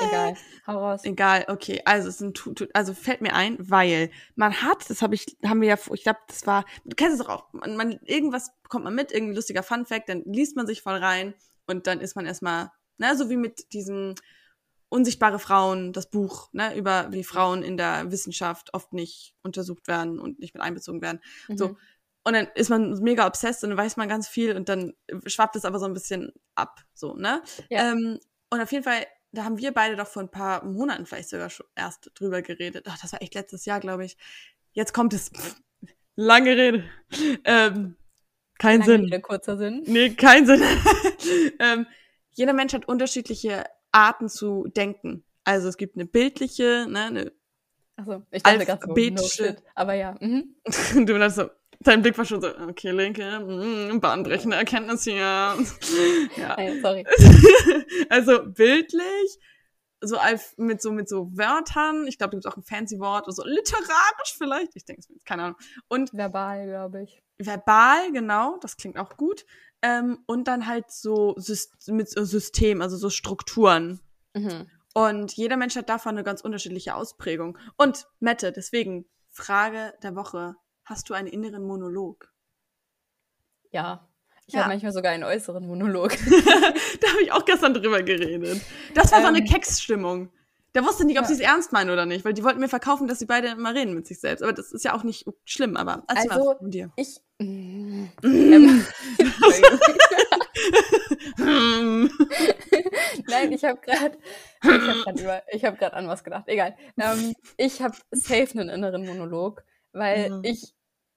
egal, hau raus. Egal, okay. Also es Tu- also fällt mir ein, weil man hat, das habe ich, haben wir ja, ich glaube, das war, du kennst es doch auch, man, man, irgendwas bekommt man mit, irgendein lustiger Funfact, dann liest man sich voll rein und dann ist man erstmal, ne, so wie mit diesem Unsichtbare Frauen, das Buch, ne, über wie Frauen in der Wissenschaft oft nicht untersucht werden und nicht mit einbezogen werden. So. Mhm. Und dann ist man mega obsessed und dann weiß man ganz viel und dann schwappt es aber so ein bisschen ab, so, ne? Ja. Ähm, und auf jeden Fall, da haben wir beide doch vor ein paar Monaten vielleicht sogar schon erst drüber geredet. Ach, das war echt letztes Jahr, glaube ich. Jetzt kommt es. Lange Rede. Ähm, kein Sinn. Rede, kurzer Sinn. Nee, kein Sinn. <laughs> ähm, jeder Mensch hat unterschiedliche Arten zu denken. Also es gibt eine bildliche, ne, eine Achso, ich dachte gerade so, no shit. Aber ja, mhm. <laughs> du warst so, dein Blick war schon so, okay, Linke, mm, bahnbrechende Erkenntnis hier. <laughs> ja. Nein, sorry. also bildlich, so mit so mit so Wörtern. Ich glaube, da gibt auch ein fancy Wort, so literarisch vielleicht. Ich denke es mir jetzt, keine Ahnung. Und Verbal, glaube ich. Verbal, genau, das klingt auch gut. Ähm, und dann halt so Syst mit so System, also so Strukturen. Mhm. Und jeder Mensch hat davon eine ganz unterschiedliche Ausprägung. Und Mette, deswegen Frage der Woche: Hast du einen inneren Monolog? Ja. Ich Ja. habe manchmal sogar einen äußeren Monolog. <laughs> da habe ich auch gestern drüber geredet. Das war so eine Ähm. Keksstimmung. Der wusste nicht, ob Ja. sie es ernst meinen oder nicht, weil die wollten mir verkaufen, dass sie beide immer reden mit sich selbst. Aber das ist ja auch nicht schlimm, aber erzähl Also- mal von dir. Ich. Mm. <laughs> Ähm. Nein, ich habe gerade ich habe gerade gerade an was gedacht. Egal. Ähm, ich habe safe einen inneren Monolog, weil Mhm. ich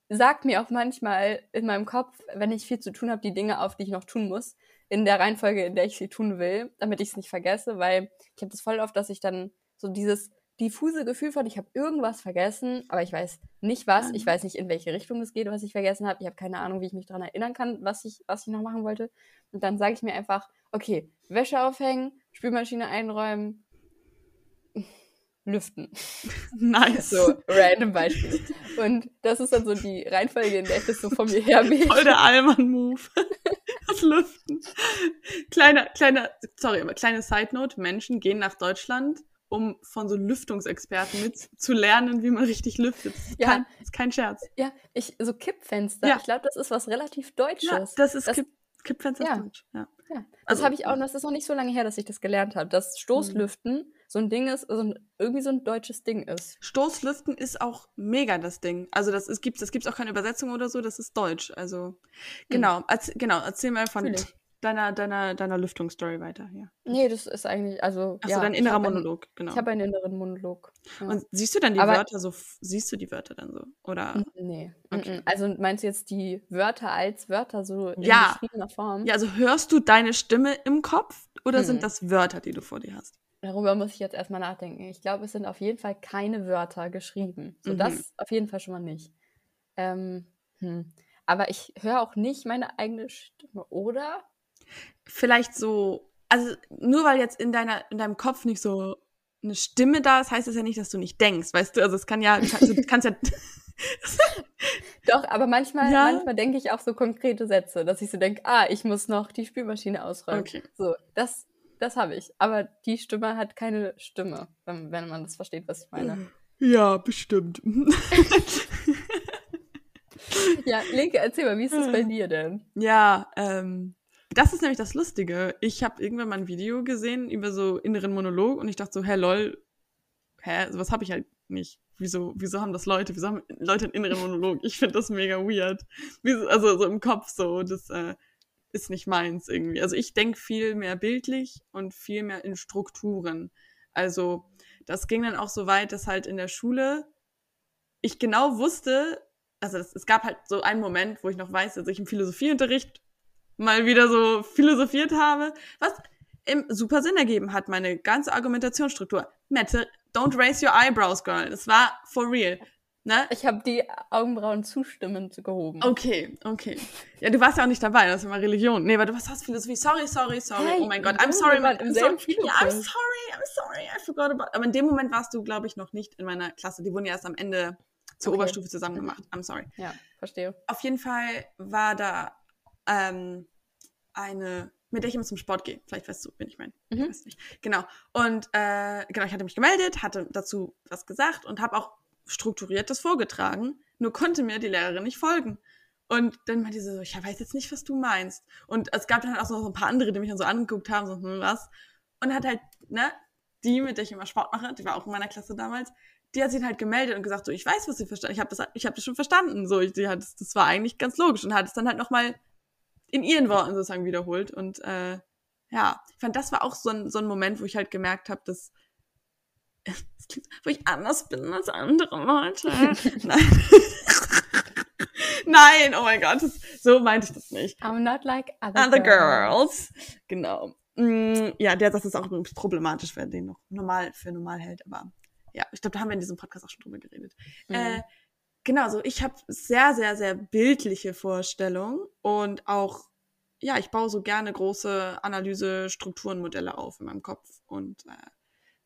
sag mir auch manchmal in meinem Kopf, wenn ich viel zu tun habe, die Dinge auf, die ich noch tun muss, in der Reihenfolge, in der ich sie tun will, damit ich es nicht vergesse, weil ich habe das voll oft, dass ich dann so dieses diffuse Gefühl von, ich habe irgendwas vergessen, aber ich weiß nicht was, ich weiß nicht, in welche Richtung es geht, was ich vergessen habe, ich habe keine Ahnung, wie ich mich daran erinnern kann, was ich, was ich noch machen wollte. Und dann sage ich mir einfach, okay, Wäsche aufhängen, Spülmaschine einräumen, <laughs> lüften. nice. So, random Beispiel. Und das ist dann so die Reihenfolge, in der ich das so von mir her. Voll der Allmann-Move. <laughs> das Lüften. Kleiner, kleiner, sorry, aber kleine Side Note: Menschen gehen nach Deutschland, um von so Lüftungsexperten mit zu lernen, wie man richtig lüftet. Das ist, Ja. kein, das ist kein Scherz. Ja, ich, so Kippfenster, Ja. ich glaube, das ist was relativ Deutsches. Ja, das ist Das- Kipp, Kippfenster Ja. Deutsch. Ja. Ja, das Also, habe ich auch, das ist noch nicht so lange her, dass ich das gelernt habe, dass Stoßlüften so ein Ding ist, so ein, irgendwie so ein deutsches Ding ist. Stoßlüften ist auch mega das Ding. Also das ist, gibt's, das gibt's auch keine Übersetzung oder so, das ist Deutsch. Also genau, erz, genau, erzähl mal von Hm. Deiner, deiner, deiner Lüftungsstory weiter. Ja. Nee, das ist eigentlich, also. Achso, ja, dein innerer hab einen- Monolog, genau. Ich habe einen inneren Monolog. Ja. Und siehst du dann die Aber- Wörter so, siehst du die Wörter dann so? Oder? Nee. Okay. Also meinst du jetzt die Wörter als Wörter so in Ja. geschriebener Form? Ja, also hörst du deine Stimme im Kopf oder Hm. sind das Wörter, die du vor dir hast? Darüber muss ich jetzt erstmal nachdenken. Ich glaube, es sind auf jeden Fall keine Wörter geschrieben. So, Mhm. das auf jeden Fall schon mal nicht. Ähm, hm. Aber ich höre auch nicht meine eigene Stimme, oder? Vielleicht so, also nur weil jetzt in deiner, in deinem Kopf nicht so eine Stimme da ist, heißt das ja nicht, dass du nicht denkst, weißt du? Also es kann ja, du kannst, du kannst ja, <laughs> Doch, aber manchmal, Ja. manchmal denke ich auch so konkrete Sätze, dass ich so denke, ah, ich muss noch die Spülmaschine ausräumen. okay. So, das, das habe ich. Aber die Stimme hat keine Stimme, wenn, wenn man das versteht, was ich meine. Ja, bestimmt. <laughs> ja, Linke, erzähl mal, wie ist das bei dir denn? Ja, ähm, das ist nämlich das Lustige. Ich habe irgendwann mal ein Video gesehen über so inneren Monolog und ich dachte so, hä, lol, hä, sowas habe ich halt nicht. Wieso, wieso haben das Leute? Wieso haben Leute einen inneren Monolog? Ich finde das mega weird. Wieso, also so im Kopf so, das äh, ist nicht meins irgendwie. Also ich denke viel mehr bildlich und viel mehr in Strukturen. Also das ging dann auch so weit, dass halt in der Schule ich genau wusste, also es, es gab halt so einen Moment, wo ich noch weiß, dass ich im Philosophieunterricht mal wieder so philosophiert habe, was im super Sinn ergeben hat, meine ganze Argumentationsstruktur. Mette, don't raise your eyebrows, girl. Das war for real. Ne? Ich habe die Augenbrauen zustimmend gehoben. Okay, okay. Ja, du warst ja auch nicht dabei, das ist immer Religion. Nee, aber du warst Philosophie. Sorry, sorry, sorry. Hey, oh mein Gott, I'm sorry. Man, I'm sorry. Ja, I'm sorry, I'm sorry. I forgot about. Aber in dem Moment warst du, glaube ich, noch nicht in meiner Klasse. Die wurden ja erst am Ende zur okay. Oberstufe zusammen gemacht. I'm sorry. Ja, verstehe. Auf jeden Fall war da ähm, eine, mit der ich immer zum Sport gehe. Vielleicht weißt du, wen ich meine. Mhm. Ich weiß nicht. Genau. Und äh, genau, ich hatte mich gemeldet, hatte dazu was gesagt und habe auch strukturiert das vorgetragen. Nur konnte mir die Lehrerin nicht folgen. Und dann meinte sie so, ich weiß jetzt nicht, was du meinst. Und es gab dann auch so ein paar andere, die mich dann so angeguckt haben, so, hm, was. Und hat halt, ne, die, mit der ich immer Sport mache, die war auch in meiner Klasse damals, die hat sich halt gemeldet und gesagt, so, ich weiß, was sie verstanden. Ich habe das, ich habe das schon verstanden. So, ich, die hat, das, das war eigentlich ganz logisch und hat es dann halt nochmal in ihren Worten sozusagen wiederholt. Und äh, ja, ich fand, das war auch so ein, so ein Moment, wo ich halt gemerkt habe, dass <laughs> wo ich anders bin als andere Leute. Nein. <laughs> Nein, oh mein Gott, das, so meinte ich das nicht. I'm not like other, other girls. girls. Genau. Mm, ja, der Satz ist auch problematisch, wer den noch normal für normal hält, aber ja, ich glaube, da haben wir in diesem Podcast auch schon drüber geredet. Mhm. Äh, genau, so ich habe sehr, sehr, sehr bildliche Vorstellungen und auch, ja, ich baue so gerne große Analyse, Strukturenmodelle auf in meinem Kopf und äh,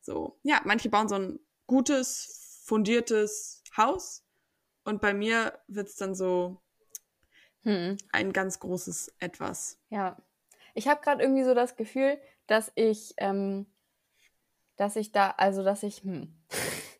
so, ja, manche bauen so ein gutes, fundiertes Haus und bei mir wird's dann so hm. ein ganz großes Etwas. Ja, ich habe gerade irgendwie so das Gefühl, dass ich ähm, dass ich da, also dass ich, hm,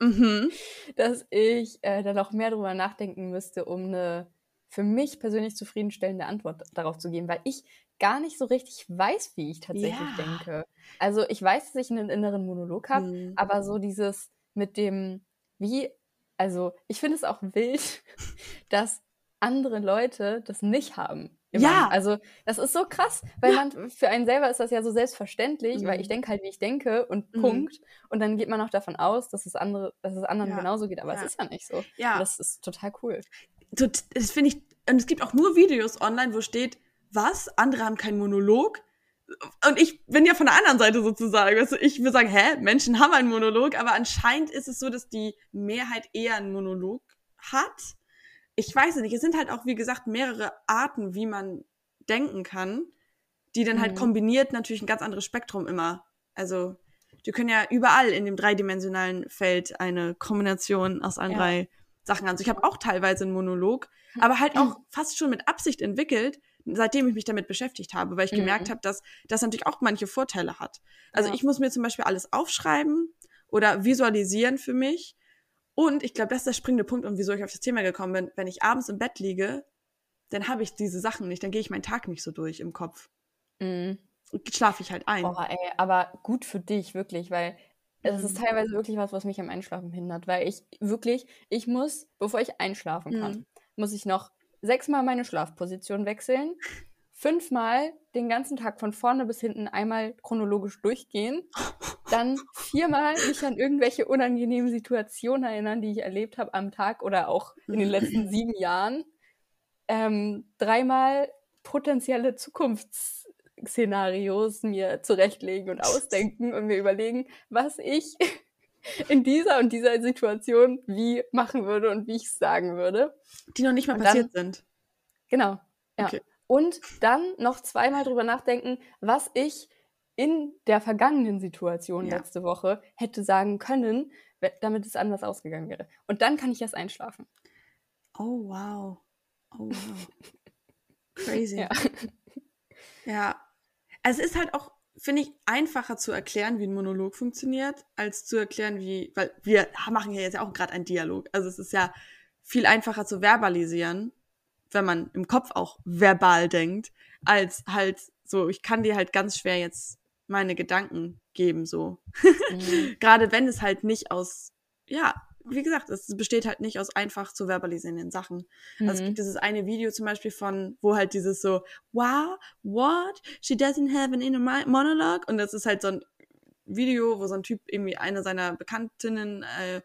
mhm. <laughs> dass ich äh, da noch mehr drüber nachdenken müsste, um eine für mich persönlich zufriedenstellende Antwort darauf zu geben, weil ich gar nicht so richtig weiß, wie ich tatsächlich ja. denke. Also ich weiß, dass ich einen inneren Monolog habe, mhm. aber so dieses mit dem, wie, also ich finde es auch wild, <laughs> dass andere Leute das nicht haben. Immer. Ja. Also das ist so krass, weil ja. man für einen selber ist das ja so selbstverständlich, mhm. weil ich mhm. denke halt, wie ich denke und mhm. Punkt. Und dann geht man auch davon aus, dass es andere, dass es anderen ja. genauso geht, aber es ist ja nicht so. Ja. Und das ist total cool. Das finde ich, und es gibt auch nur Videos online, wo steht, was? Andere haben keinen Monolog? Und ich bin ja von der anderen Seite sozusagen. Also ich würde sagen, hä, Menschen haben einen Monolog, aber anscheinend ist es so, dass die Mehrheit eher einen Monolog hat ich weiß nicht, es sind halt auch, wie gesagt, mehrere Arten, wie man denken kann, die dann halt mhm. halt kombiniert natürlich ein ganz anderes Spektrum immer. Also, die können ja überall in dem dreidimensionalen Feld eine Kombination aus allen ja. drei Sachen Also ich habe auch teilweise einen Monolog, hm. aber halt auch fast schon mit Absicht entwickelt, seitdem ich mich damit beschäftigt habe, weil ich mhm. gemerkt habe, dass das natürlich auch manche Vorteile hat. Also ja. ich muss mir zum Beispiel alles aufschreiben oder visualisieren für mich und ich glaube, das ist der springende Punkt und wieso ich auf das Thema gekommen bin. Wenn ich abends im Bett liege, dann habe ich diese Sachen nicht, dann gehe ich meinen Tag nicht so durch im Kopf. Mhm. Schlafe ich halt ein. Boah, ey, aber gut für dich, wirklich, weil es ist mhm. teilweise wirklich was, was mich am Einschlafen hindert, weil ich wirklich, ich muss, bevor ich einschlafen kann, mhm. muss ich noch sechsmal meine Schlafposition wechseln, fünfmal den ganzen Tag von vorne bis hinten einmal chronologisch durchgehen, dann viermal mich an irgendwelche unangenehmen Situationen erinnern, die ich erlebt habe am Tag oder auch in den letzten <laughs> sieben Jahren, ähm, dreimal potenzielle Zukunftsszenarios mir zurechtlegen und <laughs> ausdenken und mir überlegen, was ich <laughs> in dieser und dieser Situation wie machen würde und wie ich es sagen würde. Die noch nicht mal und passiert dann, sind. Genau. Ja. Okay. Und dann noch zweimal drüber nachdenken, was ich in der vergangenen Situation ja. letzte Woche hätte sagen können, damit es anders ausgegangen wäre. Und dann kann ich erst einschlafen. Oh, wow. Oh, wow. <laughs> Crazy. Ja. ja. Also es ist halt auch finde ich, einfacher zu erklären, wie ein Monolog funktioniert, als zu erklären, wie, weil wir machen ja jetzt auch gerade einen Dialog. Also es ist ja viel einfacher zu verbalisieren, wenn man im Kopf auch verbal denkt, als halt so, ich kann dir halt ganz schwer jetzt meine Gedanken geben, so. Mhm. <laughs> Gerade wenn es halt nicht aus, ja, wie gesagt, es besteht halt nicht aus einfach zu verbalisierenden Sachen. Mhm. Also es mhm. gibt dieses eine Video zum Beispiel von, wo halt dieses so, wow, what? She doesn't have an inner monologue. Und das ist halt so ein Video, wo so ein Typ irgendwie eine seiner Bekanntinnen äh,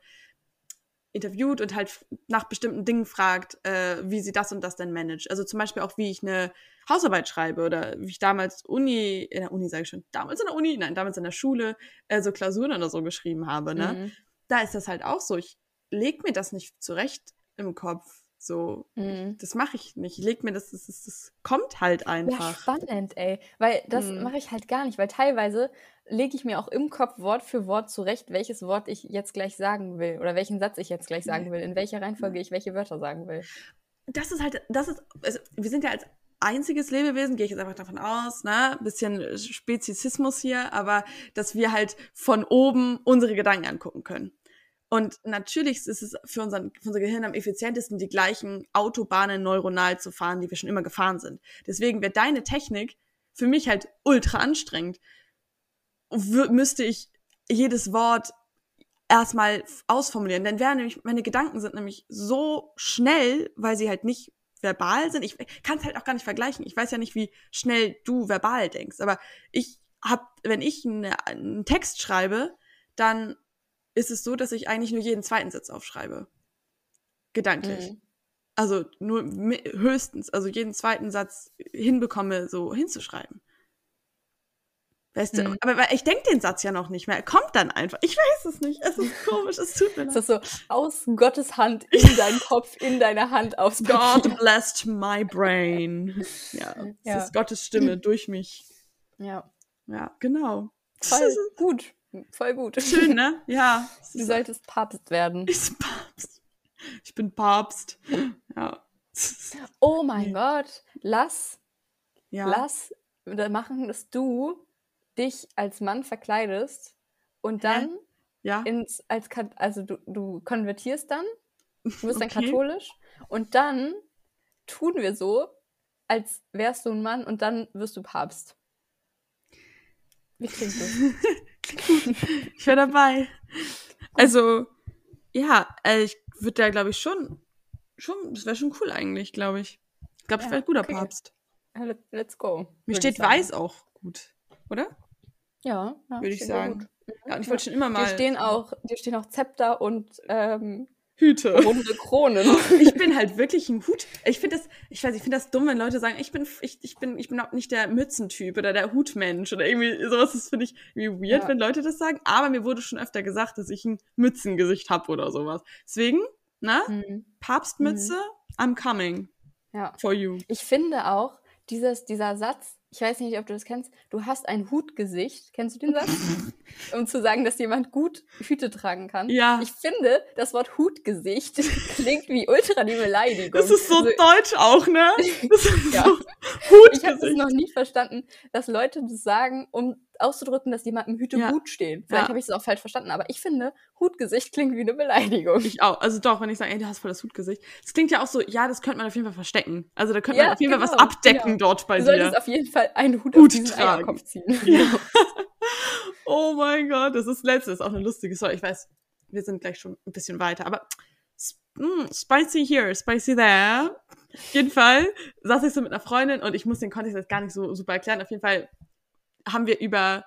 interviewt und halt nach bestimmten Dingen fragt, äh, wie sie das und das denn managt. Also zum Beispiel auch, wie ich eine Hausarbeit schreibe oder wie ich damals Uni, in der Uni sage ich schon, damals in der Uni, nein, damals in der Schule, äh, so Klausuren oder so geschrieben habe, ne? Mhm da ist das halt auch so. Ich leg mir das nicht zurecht im Kopf. So, mhm. das mache ich nicht. Ich leg mir das, das, das, das kommt halt einfach. Ja, spannend, ey. Weil das mhm. mache ich halt gar nicht, weil teilweise lege ich mir auch im Kopf Wort für Wort zurecht, welches Wort ich jetzt gleich sagen will oder welchen Satz ich jetzt gleich sagen will, in welcher Reihenfolge ich welche Wörter sagen will. Das ist halt, das ist, also wir sind ja als einziges Lebewesen, gehe ich jetzt einfach davon aus, ne, bisschen Spezizismus hier, aber dass wir halt von oben unsere Gedanken angucken können. Und natürlich ist es für, unseren, für unser Gehirn am effizientesten, die gleichen Autobahnen neuronal zu fahren, die wir schon immer gefahren sind. Deswegen wäre deine Technik für mich halt ultra anstrengend. Müsste ich jedes Wort erstmal ausformulieren. Denn wären nämlich, meine Gedanken sind nämlich so schnell, weil sie halt nicht verbal sind. Ich kann es halt auch gar nicht vergleichen. Ich weiß ja nicht, wie schnell du verbal denkst. Aber ich hab, wenn ich eine, einen Text schreibe, dann ist es so, dass ich eigentlich nur jeden zweiten Satz aufschreibe. Gedanklich. Mhm. Also nur höchstens, also jeden zweiten Satz hinbekomme, so hinzuschreiben. Weißt du, mhm. aber ich denke den Satz ja noch nicht mehr. Er kommt dann einfach. Ich weiß es nicht. Es ist <laughs> komisch, es tut mir leid. Es ist so aus Gottes Hand <laughs> in deinen Kopf, in deine Hand aufs Papier. God blessed my brain. <laughs> Ja, es ja. ist Gottes Stimme durch mich. Ja. Ja, genau. Voll gut. Voll gut. Schön, ne? <laughs> Ja. Du solltest Papst werden. Ich bin Papst. Ich bin Papst. Ja. Oh <laughs> mein Gott. Lass, ja. lass machen, dass du dich als Mann verkleidest und dann ja. ins, als, also du, du konvertierst dann, du wirst okay. dann katholisch und dann tun wir so, als wärst du ein Mann und dann wirst du Papst. Wie klingt das? <laughs> ich wäre dabei. Also, ja, äh, ich würde da, glaube ich, schon, schon, das wäre schon cool eigentlich, glaube ich. Ich glaube, ich wäre ein guter okay. Papst. Let's go. Mir steht weiß auch gut, oder? Ja, ja würde ich sagen. Ja, und ich wollte schon immer mal. Dir stehen auch, dir stehen auch Zepter und ähm, Hüte. Runde Kronen. <laughs> ich bin halt wirklich ein Hut. Ich finde das, ich weiß, ich finde das dumm, wenn Leute sagen, ich bin, ich, ich bin, ich bin auch nicht der Mützentyp oder der Hutmensch oder irgendwie sowas. Das finde ich irgendwie weird, ja. wenn Leute das sagen. Aber mir wurde schon öfter gesagt, dass ich ein Mützengesicht habe oder sowas. Deswegen, ne? Mhm. Papstmütze, mhm. I'm coming. Ja. For you. Ich finde auch, dieses, dieser Satz, ich weiß nicht, ob du das kennst, du hast ein Hutgesicht. Kennst du den Satz? <laughs> um zu sagen, dass jemand gut Hüte tragen kann. Ja. Ich finde, das Wort Hutgesicht <laughs> klingt wie ultra die Beleidigung. Das ist so also, deutsch auch, ne? <laughs> ja. So Hutgesicht. Ich habe es noch nie verstanden, dass Leute das sagen, um auszudrücken, dass jemandem Hüte ja. gut stehen. Vielleicht ja. habe ich es auch falsch verstanden, aber ich finde, Hutgesicht klingt wie eine Beleidigung. Ich auch. Also doch, wenn ich sage, ey, du hast voll das Hutgesicht. Das klingt ja auch so, ja, das könnte man auf jeden Fall verstecken. Also da könnte ja, man auf jeden genau, Fall was abdecken genau. dort bei du dir. Du solltest auf jeden Fall einen Hut, Hut auf diesen tragen. Eierkopf ziehen. <laughs> Ja. oh mein Gott, das ist letztes, auch eine lustige Story. Ich weiß, wir sind gleich schon ein bisschen weiter, aber mm, spicy here, spicy there. Auf jeden Fall saß ich so mit einer Freundin und ich muss den Kontext jetzt gar nicht so super erklären. Auf jeden Fall haben wir über,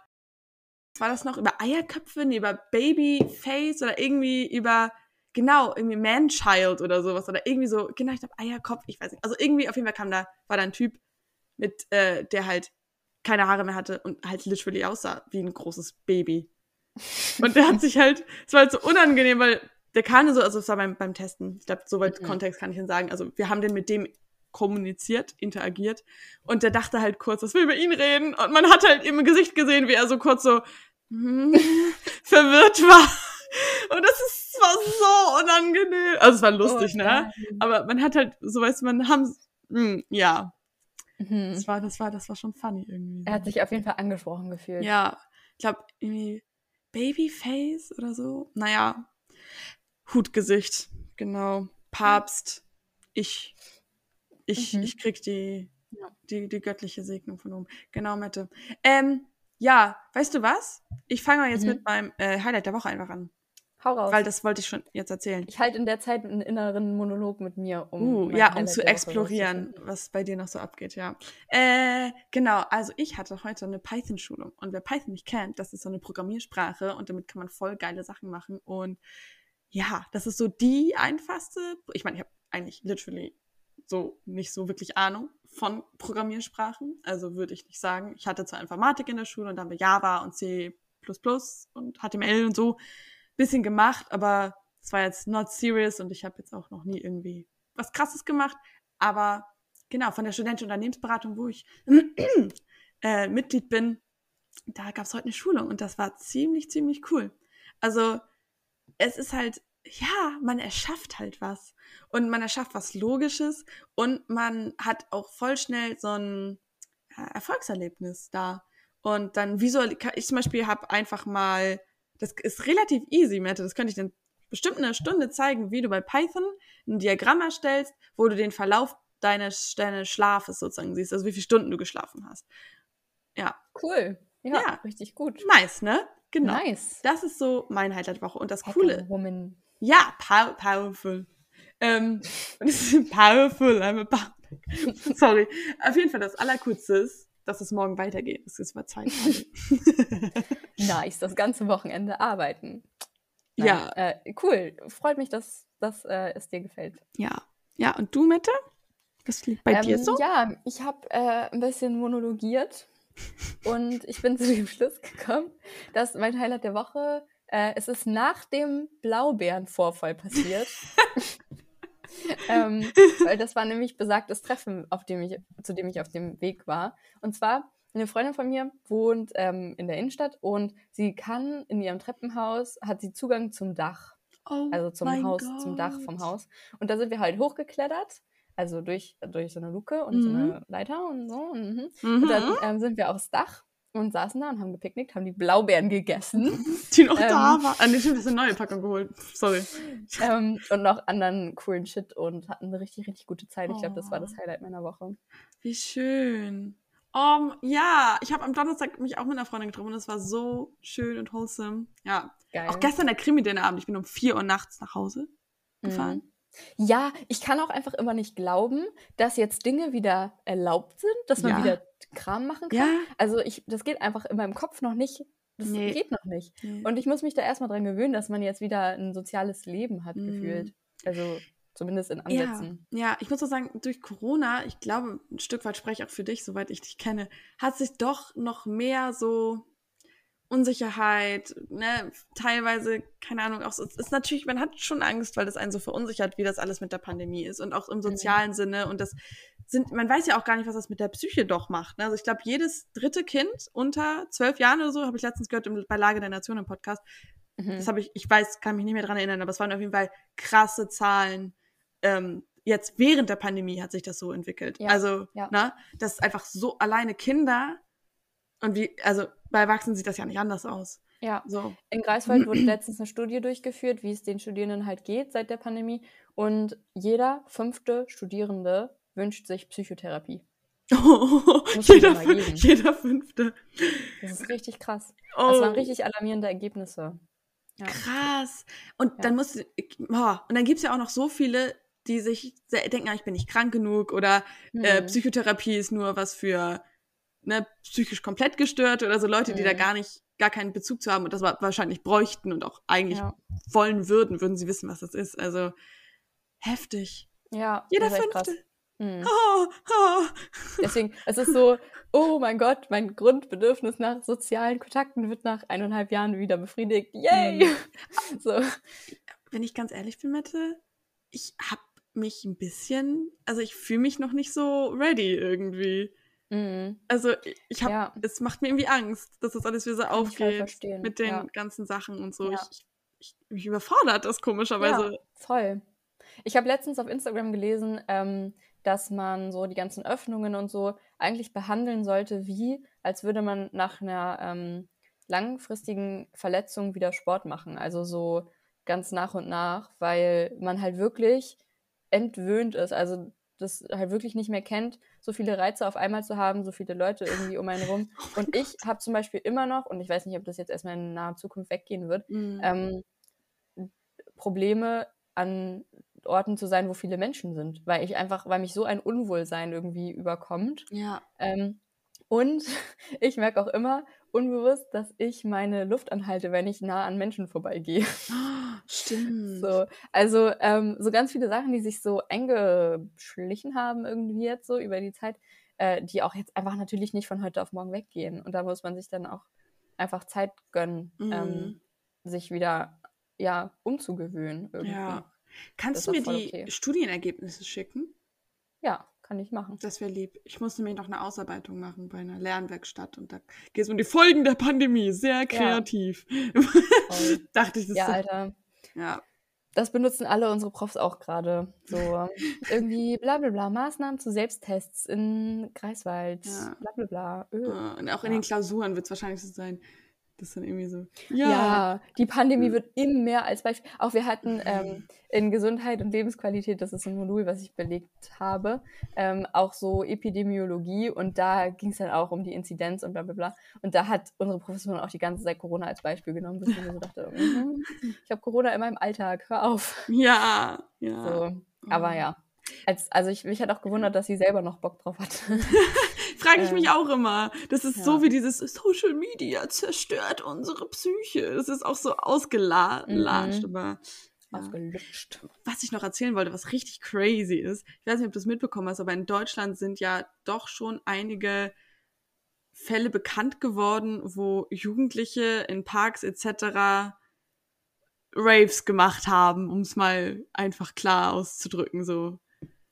was war das noch, über Eierköpfe, nee, über Babyface oder irgendwie über, genau, irgendwie Manchild oder sowas oder irgendwie so, genau, ich glaube Eierkopf, ich weiß nicht. Also irgendwie auf jeden Fall kam da, war da ein Typ mit, äh, der halt keine Haare mehr hatte und halt literally aussah wie ein großes Baby. <laughs> Und der hat sich halt, es war halt so unangenehm, weil der kam so, also es war beim, beim Testen, ich glaube, soweit mhm. Kontext kann ich Ihnen sagen. Also wir haben den mit dem kommuniziert, interagiert und der dachte halt kurz, dass wir über ihn reden und man hat halt im Gesicht gesehen, wie er so kurz so hm, <laughs> verwirrt war. Und das ist, war so unangenehm. Also es war lustig, oh, ne? Aber man hat halt, so weißt du, man haben, mh, hm, ja. Mhm. Das war, das war, das war schon funny irgendwie. Er hat sich auf jeden Fall angesprochen gefühlt. Ja, ich glaube, irgendwie Babyface oder so. Naja, Hutgesicht, genau. Papst, ich, ich, Mhm. ich krieg die, Ja. die, die göttliche Segnung von oben. Genau, Mette. Ähm, ja, weißt du was? Ich fange mal jetzt Mhm. mit meinem äh, Highlight der Woche einfach an. Hau raus. Weil das wollte ich schon jetzt erzählen. ich halte in der Zeit einen inneren Monolog mit mir, um. Uh, ja, um Highlight zu explorieren, was bei dir noch so abgeht, ja. Äh, genau, also ich hatte heute eine Python-Schulung und wer Python nicht kennt, das ist so eine Programmiersprache und damit kann man voll geile Sachen machen und ja, das ist so die einfachste, ich meine, ich habe eigentlich literally so nicht so wirklich Ahnung von Programmiersprachen, also würde ich nicht sagen. Ich hatte zwar Informatik in der Schule und dann haben wir Java und C++ und HTML und so bisschen gemacht, aber es war jetzt not serious und ich habe jetzt auch noch nie irgendwie was Krasses gemacht. Aber genau, von der studentischen Unternehmensberatung, wo ich <clears throat> äh, Mitglied bin, da gab es heute eine Schulung und das war ziemlich, ziemlich cool. Also es ist halt, ja, man erschafft halt was und man erschafft was Logisches und man hat auch voll schnell so ein äh, Erfolgserlebnis da. Und dann visuell, ich zum Beispiel habe einfach mal, das ist relativ easy, Mette, das könnte ich dann bestimmt in einer Stunde zeigen, wie du bei Python ein Diagramm erstellst, wo du den Verlauf deines, deines Schlafes sozusagen siehst, also wie viele Stunden du geschlafen hast. Ja, Cool. Ja, Ja. richtig gut. nice, ne? Genau. Nice. Das ist so mein Highlight der Woche. Und das Coole, Woman. Ja, pow powerful. Ähm, <laughs> powerful, I'm a power. <laughs> Sorry. Auf jeden Fall das Allercoolste ist, dass es morgen weitergeht. Es ist mal zwei Tage. <laughs> Nice, das ganze Wochenende arbeiten. Nein, ja, Äh, cool. Freut mich, dass, dass äh, es dir gefällt. ja. Ja, und du, Mette? Was liegt bei dir Ähm, so? Ja, ich habe äh, ein bisschen monologiert und ich bin zu dem Schluss gekommen, dass mein Highlight der Woche, äh, es ist nach dem Blaubeerenvorfall passiert. <laughs> ähm, weil das war nämlich besagtes Treffen, auf dem ich, zu dem ich auf dem Weg war. Und zwar, eine Freundin von mir wohnt ähm, in der Innenstadt und sie kann in ihrem Treppenhaus, hat sie Zugang zum Dach Oh also zum Haus, zum Dach vom Gott. Haus. Und da sind wir halt hochgeklettert, also durch, durch so eine Luke und so Mhm. eine Leiter und so. Und, mhm. Mhm. und dann ähm, sind wir aufs Dach und saßen da und haben gepicknickt, haben die Blaubeeren gegessen <laughs> die noch ähm, da war. Ah, nee, stimmt, das ist eine neue Packung geholt. Sorry. ähm, und noch anderen coolen Shit und hatten eine richtig, richtig gute Zeit. Ich glaube, das war das Oh. Highlight meiner Woche. Wie schön. Um, ja, ich habe am Donnerstag mich auch mit einer Freundin getroffen und es war so schön und wholesome. Ja, Geil. auch gestern der Krimi den Abend. Ich bin um 4 Uhr nachts nach Hause gefahren. Mhm. Ja, ich kann auch einfach immer nicht glauben, dass jetzt Dinge wieder erlaubt sind, dass man Ja. wieder Kram machen kann. Ja. Also ich, das geht einfach in meinem Kopf noch nicht. Das Nee. geht noch nicht. Nee. Und ich muss mich da erstmal dran gewöhnen, dass man jetzt wieder ein soziales Leben hat, Mhm. gefühlt. Also zumindest in Ja, Ansätzen. ja, ich muss auch sagen, durch Corona, ich glaube, ein Stück weit spreche ich auch für dich, soweit ich dich kenne, hat sich doch noch mehr so Unsicherheit, ne, teilweise, keine Ahnung, auch so, es ist natürlich, man hat schon Angst, weil das einen so verunsichert, wie das alles mit der Pandemie ist und auch im sozialen Sinne und das sind, man weiß ja auch gar nicht, was das mit der Psyche doch macht. Ne? Also ich glaube, jedes dritte Kind unter zwölf Jahren oder so, habe ich letztens gehört im, bei Lage der Nation im Podcast, Mhm. das habe ich, ich weiß, kann mich nicht mehr dran erinnern, aber es waren auf jeden Fall krasse Zahlen. Ähm, jetzt während der Pandemie hat sich das so entwickelt. Ja, also, ja. ne, das ist einfach so alleine Kinder und wie, also bei Erwachsenen sieht das ja nicht anders aus. Ja, So. in Greifswald wurde <clears throat> letztens eine Studie durchgeführt, wie es den Studierenden halt geht seit der Pandemie. Und jeder fünfte Studierende wünscht sich Psychotherapie. <laughs> Man jeder, jeder fünfte. Das ist richtig krass. Oh, Das waren richtig alarmierende Ergebnisse. Ja. krass. Und Ja. dann muss, oh, und dann gibt's ja auch noch so viele, die sich denken, ah, ich bin nicht krank genug oder äh, Hm. Psychotherapie ist nur was für ne, psychisch komplett gestört oder so Leute, die da Mhm. gar nicht, gar keinen Bezug zu haben und das wa- wahrscheinlich bräuchten und auch eigentlich Ja. wollen würden, würden sie wissen, was das ist. Also heftig. ja, Jeder fünfte. Hm. Oh, oh. Deswegen, <laughs> es ist so, oh mein Gott, mein Grundbedürfnis nach sozialen Kontakten wird nach eineinhalb Jahren wieder befriedigt. Yay! Mhm. <laughs> So. Wenn ich ganz ehrlich bin, Mette, ich hab mich ein bisschen, also ich fühle mich noch nicht so ready irgendwie. Mhm. Also ich habe, Ja. es macht mir irgendwie Angst, dass das alles wieder so Kann aufgeht mit den ja. ganzen Sachen und so. Ja. Ich, ich, mich überfordert das komischerweise. Ja, voll. Ich habe letztens auf Instagram gelesen, ähm, dass man so die ganzen Öffnungen und so eigentlich behandeln sollte, wie als würde man nach einer ähm, langfristigen Verletzung wieder Sport machen. Also so ganz nach und nach, weil man halt wirklich entwöhnt ist. Also das halt wirklich nicht mehr kennt, so viele Reize auf einmal zu haben, so viele Leute irgendwie um einen rum. <laughs> Oh und ich habe zum Beispiel immer noch, und ich weiß nicht, ob das jetzt erstmal in naher Zukunft weggehen wird, mhm. ähm, Probleme an Orten zu sein, wo viele Menschen sind, weil ich einfach, weil mich so ein Unwohlsein irgendwie überkommt. Ja. Ähm, und <laughs> ich merke auch immer unbewusst, dass ich meine Luft anhalte, wenn ich nah an Menschen vorbeigehe. <laughs> Stimmt. So, also ähm, so ganz viele Sachen, die sich so eingeschlichen haben irgendwie jetzt so über die Zeit, äh, die auch jetzt einfach natürlich nicht von heute auf morgen weggehen. Und da muss man sich dann auch einfach Zeit gönnen, ähm, mhm. ähm, sich wieder ja umzugewöhnen irgendwie. Ja. Kannst du mir die okay. Studienergebnisse schicken? Ja, kann ich machen. Das wäre lieb. Ich muss nämlich noch eine Ausarbeitung machen bei einer Lernwerkstatt und da geht es um die Folgen der Pandemie. Sehr kreativ. Ja. <laughs> Dachte ich, das Ja, Alter. Ja. Das benutzen alle unsere Profs auch gerade. So <laughs> irgendwie bla bla bla, Maßnahmen zu Selbsttests in Greifswald, ja. bla bla bla. Öh. Und auch in den Klausuren wird es wahrscheinlich so sein. Das dann irgendwie so. Ja, ja die Pandemie hm. wird immer mehr als Beispiel. Auch wir hatten ähm, in Gesundheit und Lebensqualität, das ist ein Modul, was ich belegt habe, ähm, auch so Epidemiologie und da ging es dann auch um die Inzidenz und bla bla bla. Und da hat unsere Professorin auch die ganze Zeit Corona als Beispiel genommen, bis ich mir so dachte, <laughs> mm, ich habe Corona in meinem Alltag, hör auf. Ja, ja. So. Aber ja. Als, also ich, mich hat auch gewundert, dass sie selber noch Bock drauf hat. <laughs> Frage ich ähm, mich auch immer. Das ist ja. so wie dieses Social Media zerstört unsere Psyche. Das ist auch so ausgeladen, mhm. aber ja. Was ich noch erzählen wollte, was richtig crazy ist, ich weiß nicht, ob du das mitbekommen hast, aber in Deutschland sind ja doch schon einige Fälle bekannt geworden, wo Jugendliche in Parks etc. Raves gemacht haben, um es mal einfach klar auszudrücken, so.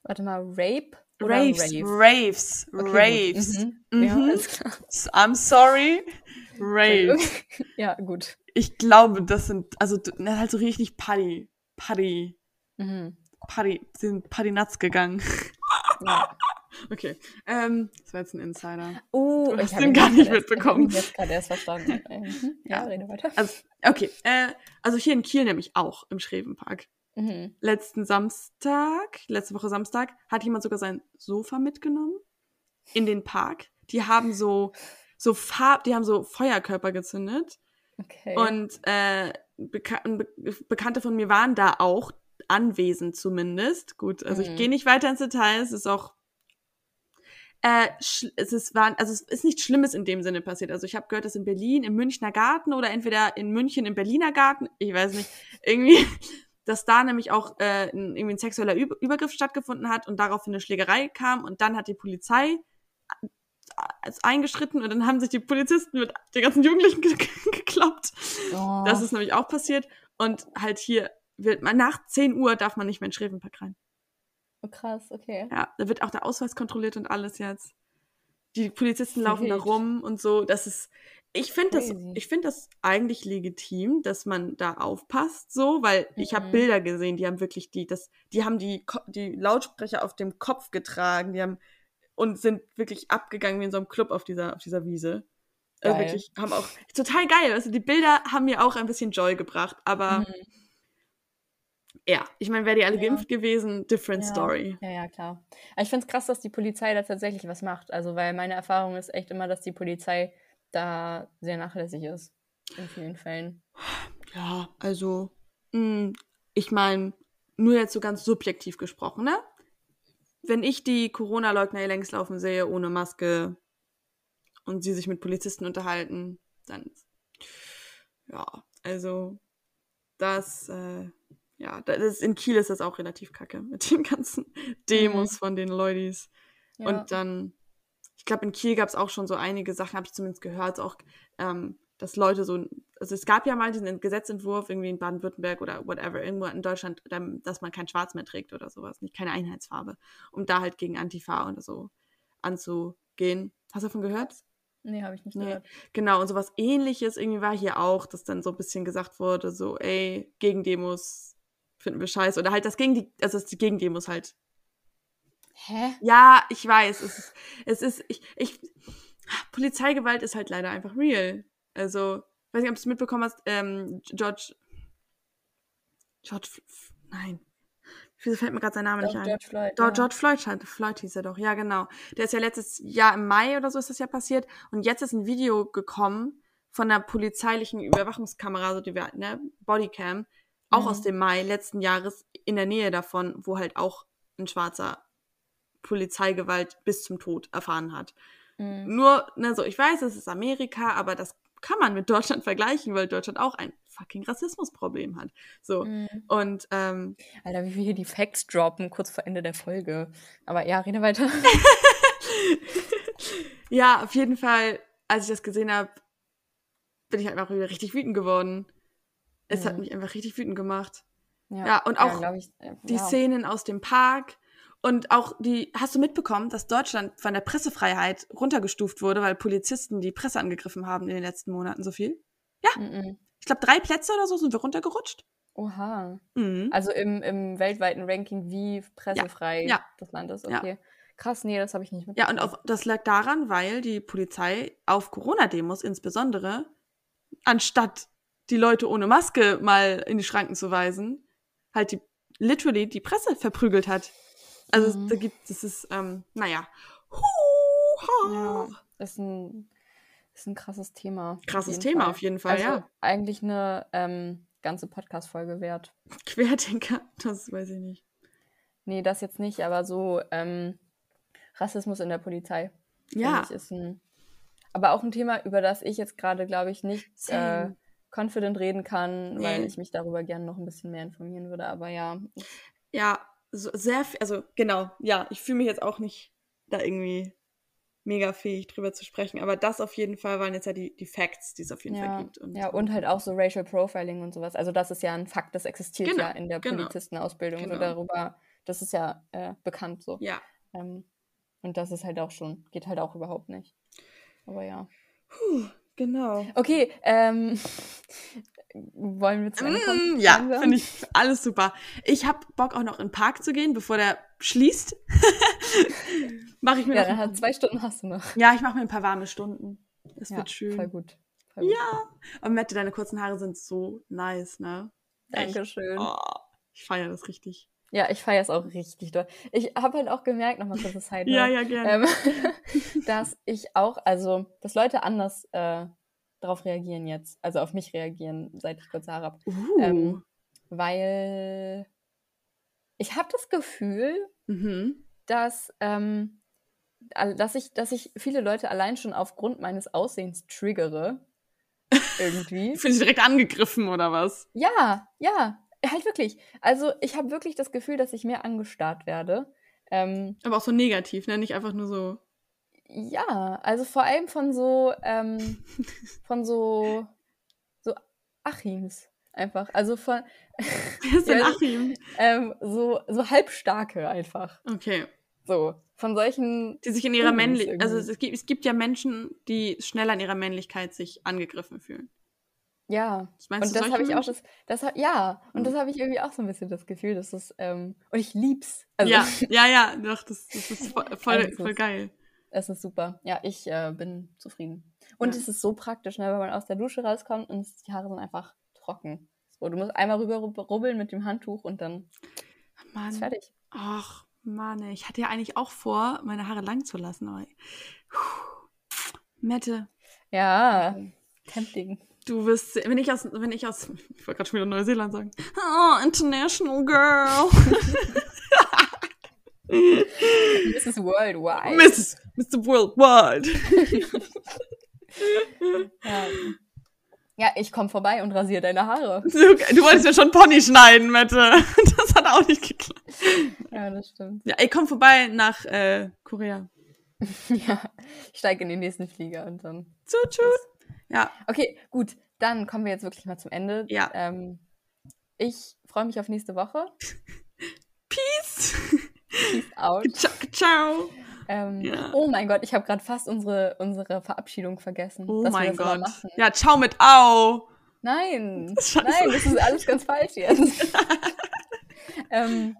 Warte mal, Rape? Raves, Rave? Raves, okay, Raves. Mhm. Mhm. Ja, alles klar. I'm sorry. Raves. <laughs> ja, gut. Ich glaube, das sind, also halt so richtig Party. Party. Mhm. Party, sind Party Nuts gegangen. <laughs> Ja. Okay. Ähm, das war jetzt ein Insider. Oh, du hast den gar nicht mitbekommen. Ich habe jetzt gerade erst verstanden. <laughs> Mhm. ja, ja, rede weiter. Also, okay. Äh, also hier in Kiel nämlich auch im Schrevenpark. Mhm. Letzten Samstag, letzte Woche Samstag, hat jemand sogar sein Sofa mitgenommen in den Park. Die haben so, so Farb, die haben so Feuerkörper gezündet. Okay. Und äh, Beka Be Bekannte von mir waren da auch anwesend zumindest. Gut, also mhm. ich gehe nicht weiter ins Detail, es ist auch äh, es ist, war, also es ist nichts Schlimmes in dem Sinne passiert. Also ich habe gehört, dass in Berlin im Münchner Garten oder entweder in München im Berliner Garten, ich weiß nicht, irgendwie dass da nämlich auch äh, ein, irgendwie ein sexueller Über Übergriff stattgefunden hat und daraufhin eine Schlägerei kam und dann hat die Polizei äh, eingeschritten und dann haben sich die Polizisten mit den ganzen Jugendlichen ge <laughs> geklappt. Oh. Das ist nämlich auch passiert. Und halt hier wird man nach 10 Uhr darf man nicht mehr in Schrevenpark rein. Oh, krass, okay. Ja, da wird auch der Ausweis kontrolliert und alles jetzt. Die Polizisten laufen da rum und so. Das ist, ich finde das, ich finde das eigentlich legitim, dass man da aufpasst, so, weil mhm. ich habe Bilder gesehen, die haben wirklich die, das, die haben die, die Lautsprecher auf dem Kopf getragen, die haben und sind wirklich abgegangen wie in so einem Club auf dieser, auf dieser Wiese. Also wirklich, haben auch total geil. Also die Bilder haben mir auch ein bisschen Joy gebracht, aber mhm. ja, ich meine, wäre die alle ja. geimpft gewesen, different ja. story. Ja, ja, klar. Aber ich finde es krass, dass die Polizei da tatsächlich was macht. Also, weil meine Erfahrung ist echt immer, dass die Polizei da sehr nachlässig ist. In vielen Fällen. Ja, also, mh, hm, ich meine, nur jetzt so ganz subjektiv gesprochen, ne? Wenn ich die Corona-Leugner hier längs laufen sehe, ohne Maske und sie sich mit Polizisten unterhalten, dann, ja, also, das, äh, ja, das ist, in Kiel ist das auch relativ kacke mit den ganzen Demos mhm. von den Leutis. Ja. Und dann, ich glaube, in Kiel gab es auch schon so einige Sachen, habe ich zumindest gehört, auch, ähm, dass Leute so, also es gab ja mal diesen Gesetzentwurf irgendwie in Baden-Württemberg oder whatever, irgendwo in Deutschland, dass man kein Schwarz mehr trägt oder sowas, nicht keine Einheitsfarbe, um da halt gegen Antifa oder so anzugehen. Hast du davon gehört? Nee, habe ich nicht nee. gehört. Genau, und sowas ähnliches irgendwie war hier auch, dass dann so ein bisschen gesagt wurde, so, ey, gegen Demos finden wir scheiße. Oder halt das gegen die, also das die Gegendemos halt. Hä? Ja, ich weiß. Es ist, es ist, ich, ich, Polizeigewalt ist halt leider einfach real. Also, weiß nicht, ob du es mitbekommen hast, ähm, George, George, nein. Wieso fällt mir gerade sein Name Doch, nicht ein? George Floyd. Doch, ja. George Floyd, scheint- Floyd hieß er doch, ja genau. Der ist ja letztes Jahr im Mai oder so ist das ja passiert. Und jetzt ist ein Video gekommen von der polizeilichen Überwachungskamera, so die wir, ne, Bodycam, auch Mhm. aus dem Mai letzten Jahres in der Nähe davon, wo halt auch ein Schwarzer Polizeigewalt bis zum Tod erfahren hat. Mhm. Nur, ne, so, ich weiß, es ist Amerika, aber das kann man mit Deutschland <laughs> vergleichen, weil Deutschland auch ein fucking Rassismusproblem hat. So. Mhm. Und ähm, Alter, wie wir hier die Facts droppen, kurz vor Ende der Folge. Aber ja, rede weiter. <laughs> ja, auf jeden Fall, als ich das gesehen habe, bin ich halt einfach wieder richtig wütend geworden. Es hat Mhm. mich einfach richtig wütend gemacht. Ja, und auch glaub ich, äh, Die ja. Szenen aus dem Park und auch die, hast du mitbekommen, dass Deutschland von der Pressefreiheit runtergestuft wurde, weil Polizisten die Presse angegriffen haben in den letzten Monaten so viel? Mhm. Ich glaube, drei Plätze oder so sind wir runtergerutscht. Oha. Mhm. Also im, im weltweiten Ranking, wie pressefrei ja. das Land ist. Ja. Okay. Krass, nee, das habe ich nicht Ja, mitbekommen. und auf, das lag daran, weil die Polizei auf Corona-Demos insbesondere, anstatt die Leute ohne Maske mal in die Schranken zu weisen, halt die literally die Presse verprügelt hat. Also Mhm. da gibt es ist, ähm, naja. Ja, ist ein, ist ein krasses Thema. Krasses Thema Fall. auf jeden Fall, also ja. eigentlich eine ähm, ganze Podcast-Folge wert. <laughs> Querdenker, das weiß ich nicht. Nee, das jetzt nicht, aber so ähm, Rassismus in der Polizei. Ja, ist ein, aber auch ein Thema, über das ich jetzt gerade, glaube ich, nicht äh, confident reden kann, weil Nee. ich mich darüber gerne noch ein bisschen mehr informieren würde. Aber ja, ja, so sehr, also genau, ja, ich fühle mich jetzt auch nicht da irgendwie mega fähig drüber zu sprechen, aber das auf jeden Fall waren jetzt ja die, die Facts, die es auf jeden Fall ja, gibt. Und, ja, und halt auch so Racial Profiling und sowas. Also das ist ja ein Fakt, das existiert Genau, ja in der genau, Polizistenausbildung. genau. So darüber, das ist ja äh, bekannt so. ja. Ähm, und das ist halt auch schon, geht halt auch überhaupt nicht. Aber ja. Puh, genau. Okay, ähm, wollen wir zu Ende kommen? Mm, ja, finde ich alles super. Ich habe Bock auch noch in den Park zu gehen, bevor der schließt. <laughs> mache ich mir Ja, noch zwei Stunden hast du noch. Ja, ich mache mir ein paar warme Stunden. Das ja, wird schön. Voll gut. Voll gut. Ja. Und Mette, deine kurzen Haare sind so nice, ne? Echt. Dankeschön. Oh, ich feiere das richtig. Ja, ich feiere es auch richtig doll. Ich habe halt auch gemerkt, nochmal kurz Side Ja, ja, gerne. ähm, <laughs> dass ich auch, also, dass Leute anders äh, darauf reagieren jetzt, also auf mich reagieren, seit ich kurze Haare habe. uh. Ähm, weil ich habe das Gefühl, mhm. dass, ähm, dass, ich, dass ich viele Leute allein schon aufgrund meines Aussehens triggere. Irgendwie. <laughs> Fühlst du direkt angegriffen oder was? Ja, ja, halt wirklich. Also ich habe wirklich das Gefühl, dass ich mehr angestarrt werde. Ähm, Aber auch so negativ, ne? Nicht einfach nur so. Ja, also vor allem von so, ähm, <laughs> von so, so Achims einfach. Also von <laughs> Wer ist denn Ja, Achim? ähm, so, so halbstarke einfach. Okay. So. Von solchen. Die sich in ihrer Männlichkeit. Also es gibt, es gibt ja Menschen, die schneller in ihrer Männlichkeit sich angegriffen fühlen. Ja. Meinst Und du das habe ich auch das, das ja, und das habe ich irgendwie auch so ein bisschen das Gefühl, dass das, ähm, und ich lieb's. Also, ja, <laughs> ja, ja, doch, das, das ist voll, voll, Also voll geil. Es ist super. Ja, ich äh, bin zufrieden. Und Ja. es ist so praktisch, ne, wenn man aus der Dusche rauskommt und die Haare sind einfach trocken. So, du musst einmal rüber rub- rubbeln mit dem Handtuch und dann ist Mann. fertig. Ach, Mann, ich hatte ja eigentlich auch vor, meine Haare lang zu lassen, aber. Puh. Mette, Ja, tempting. du wirst, wenn ich aus, wenn ich aus, ich wollte gerade schon wieder Neuseeland sagen. Oh, international girl. <laughs> Mrs. Worldwide. Mrs. Mr. Worldwide. Ja. ja, ich komme vorbei und rasiere deine Haare. Du, du wolltest ja schon Pony schneiden, Mette. Das hat auch nicht geklappt. Ja, das stimmt. Ja, ey, komm vorbei nach äh, Korea. <laughs> Ja, ich steige in den nächsten Flieger und dann. Tschut, tschut. Ja, Okay, gut. Dann kommen wir jetzt wirklich mal zum Ende. Ja. Ähm, ich freue mich auf nächste Woche. <laughs> peace. Out. ciao, ciao. Ähm, Ja. Oh mein Gott, ich habe gerade fast unsere, unsere Verabschiedung vergessen. Oh mein Gott. Ja, ciao mit Au. Nein, <laughs> Scheiße. nein, das ist alles ganz falsch jetzt. <laughs> ähm,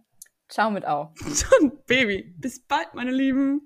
ciao mit Au. Baby. Bis bald, meine Lieben.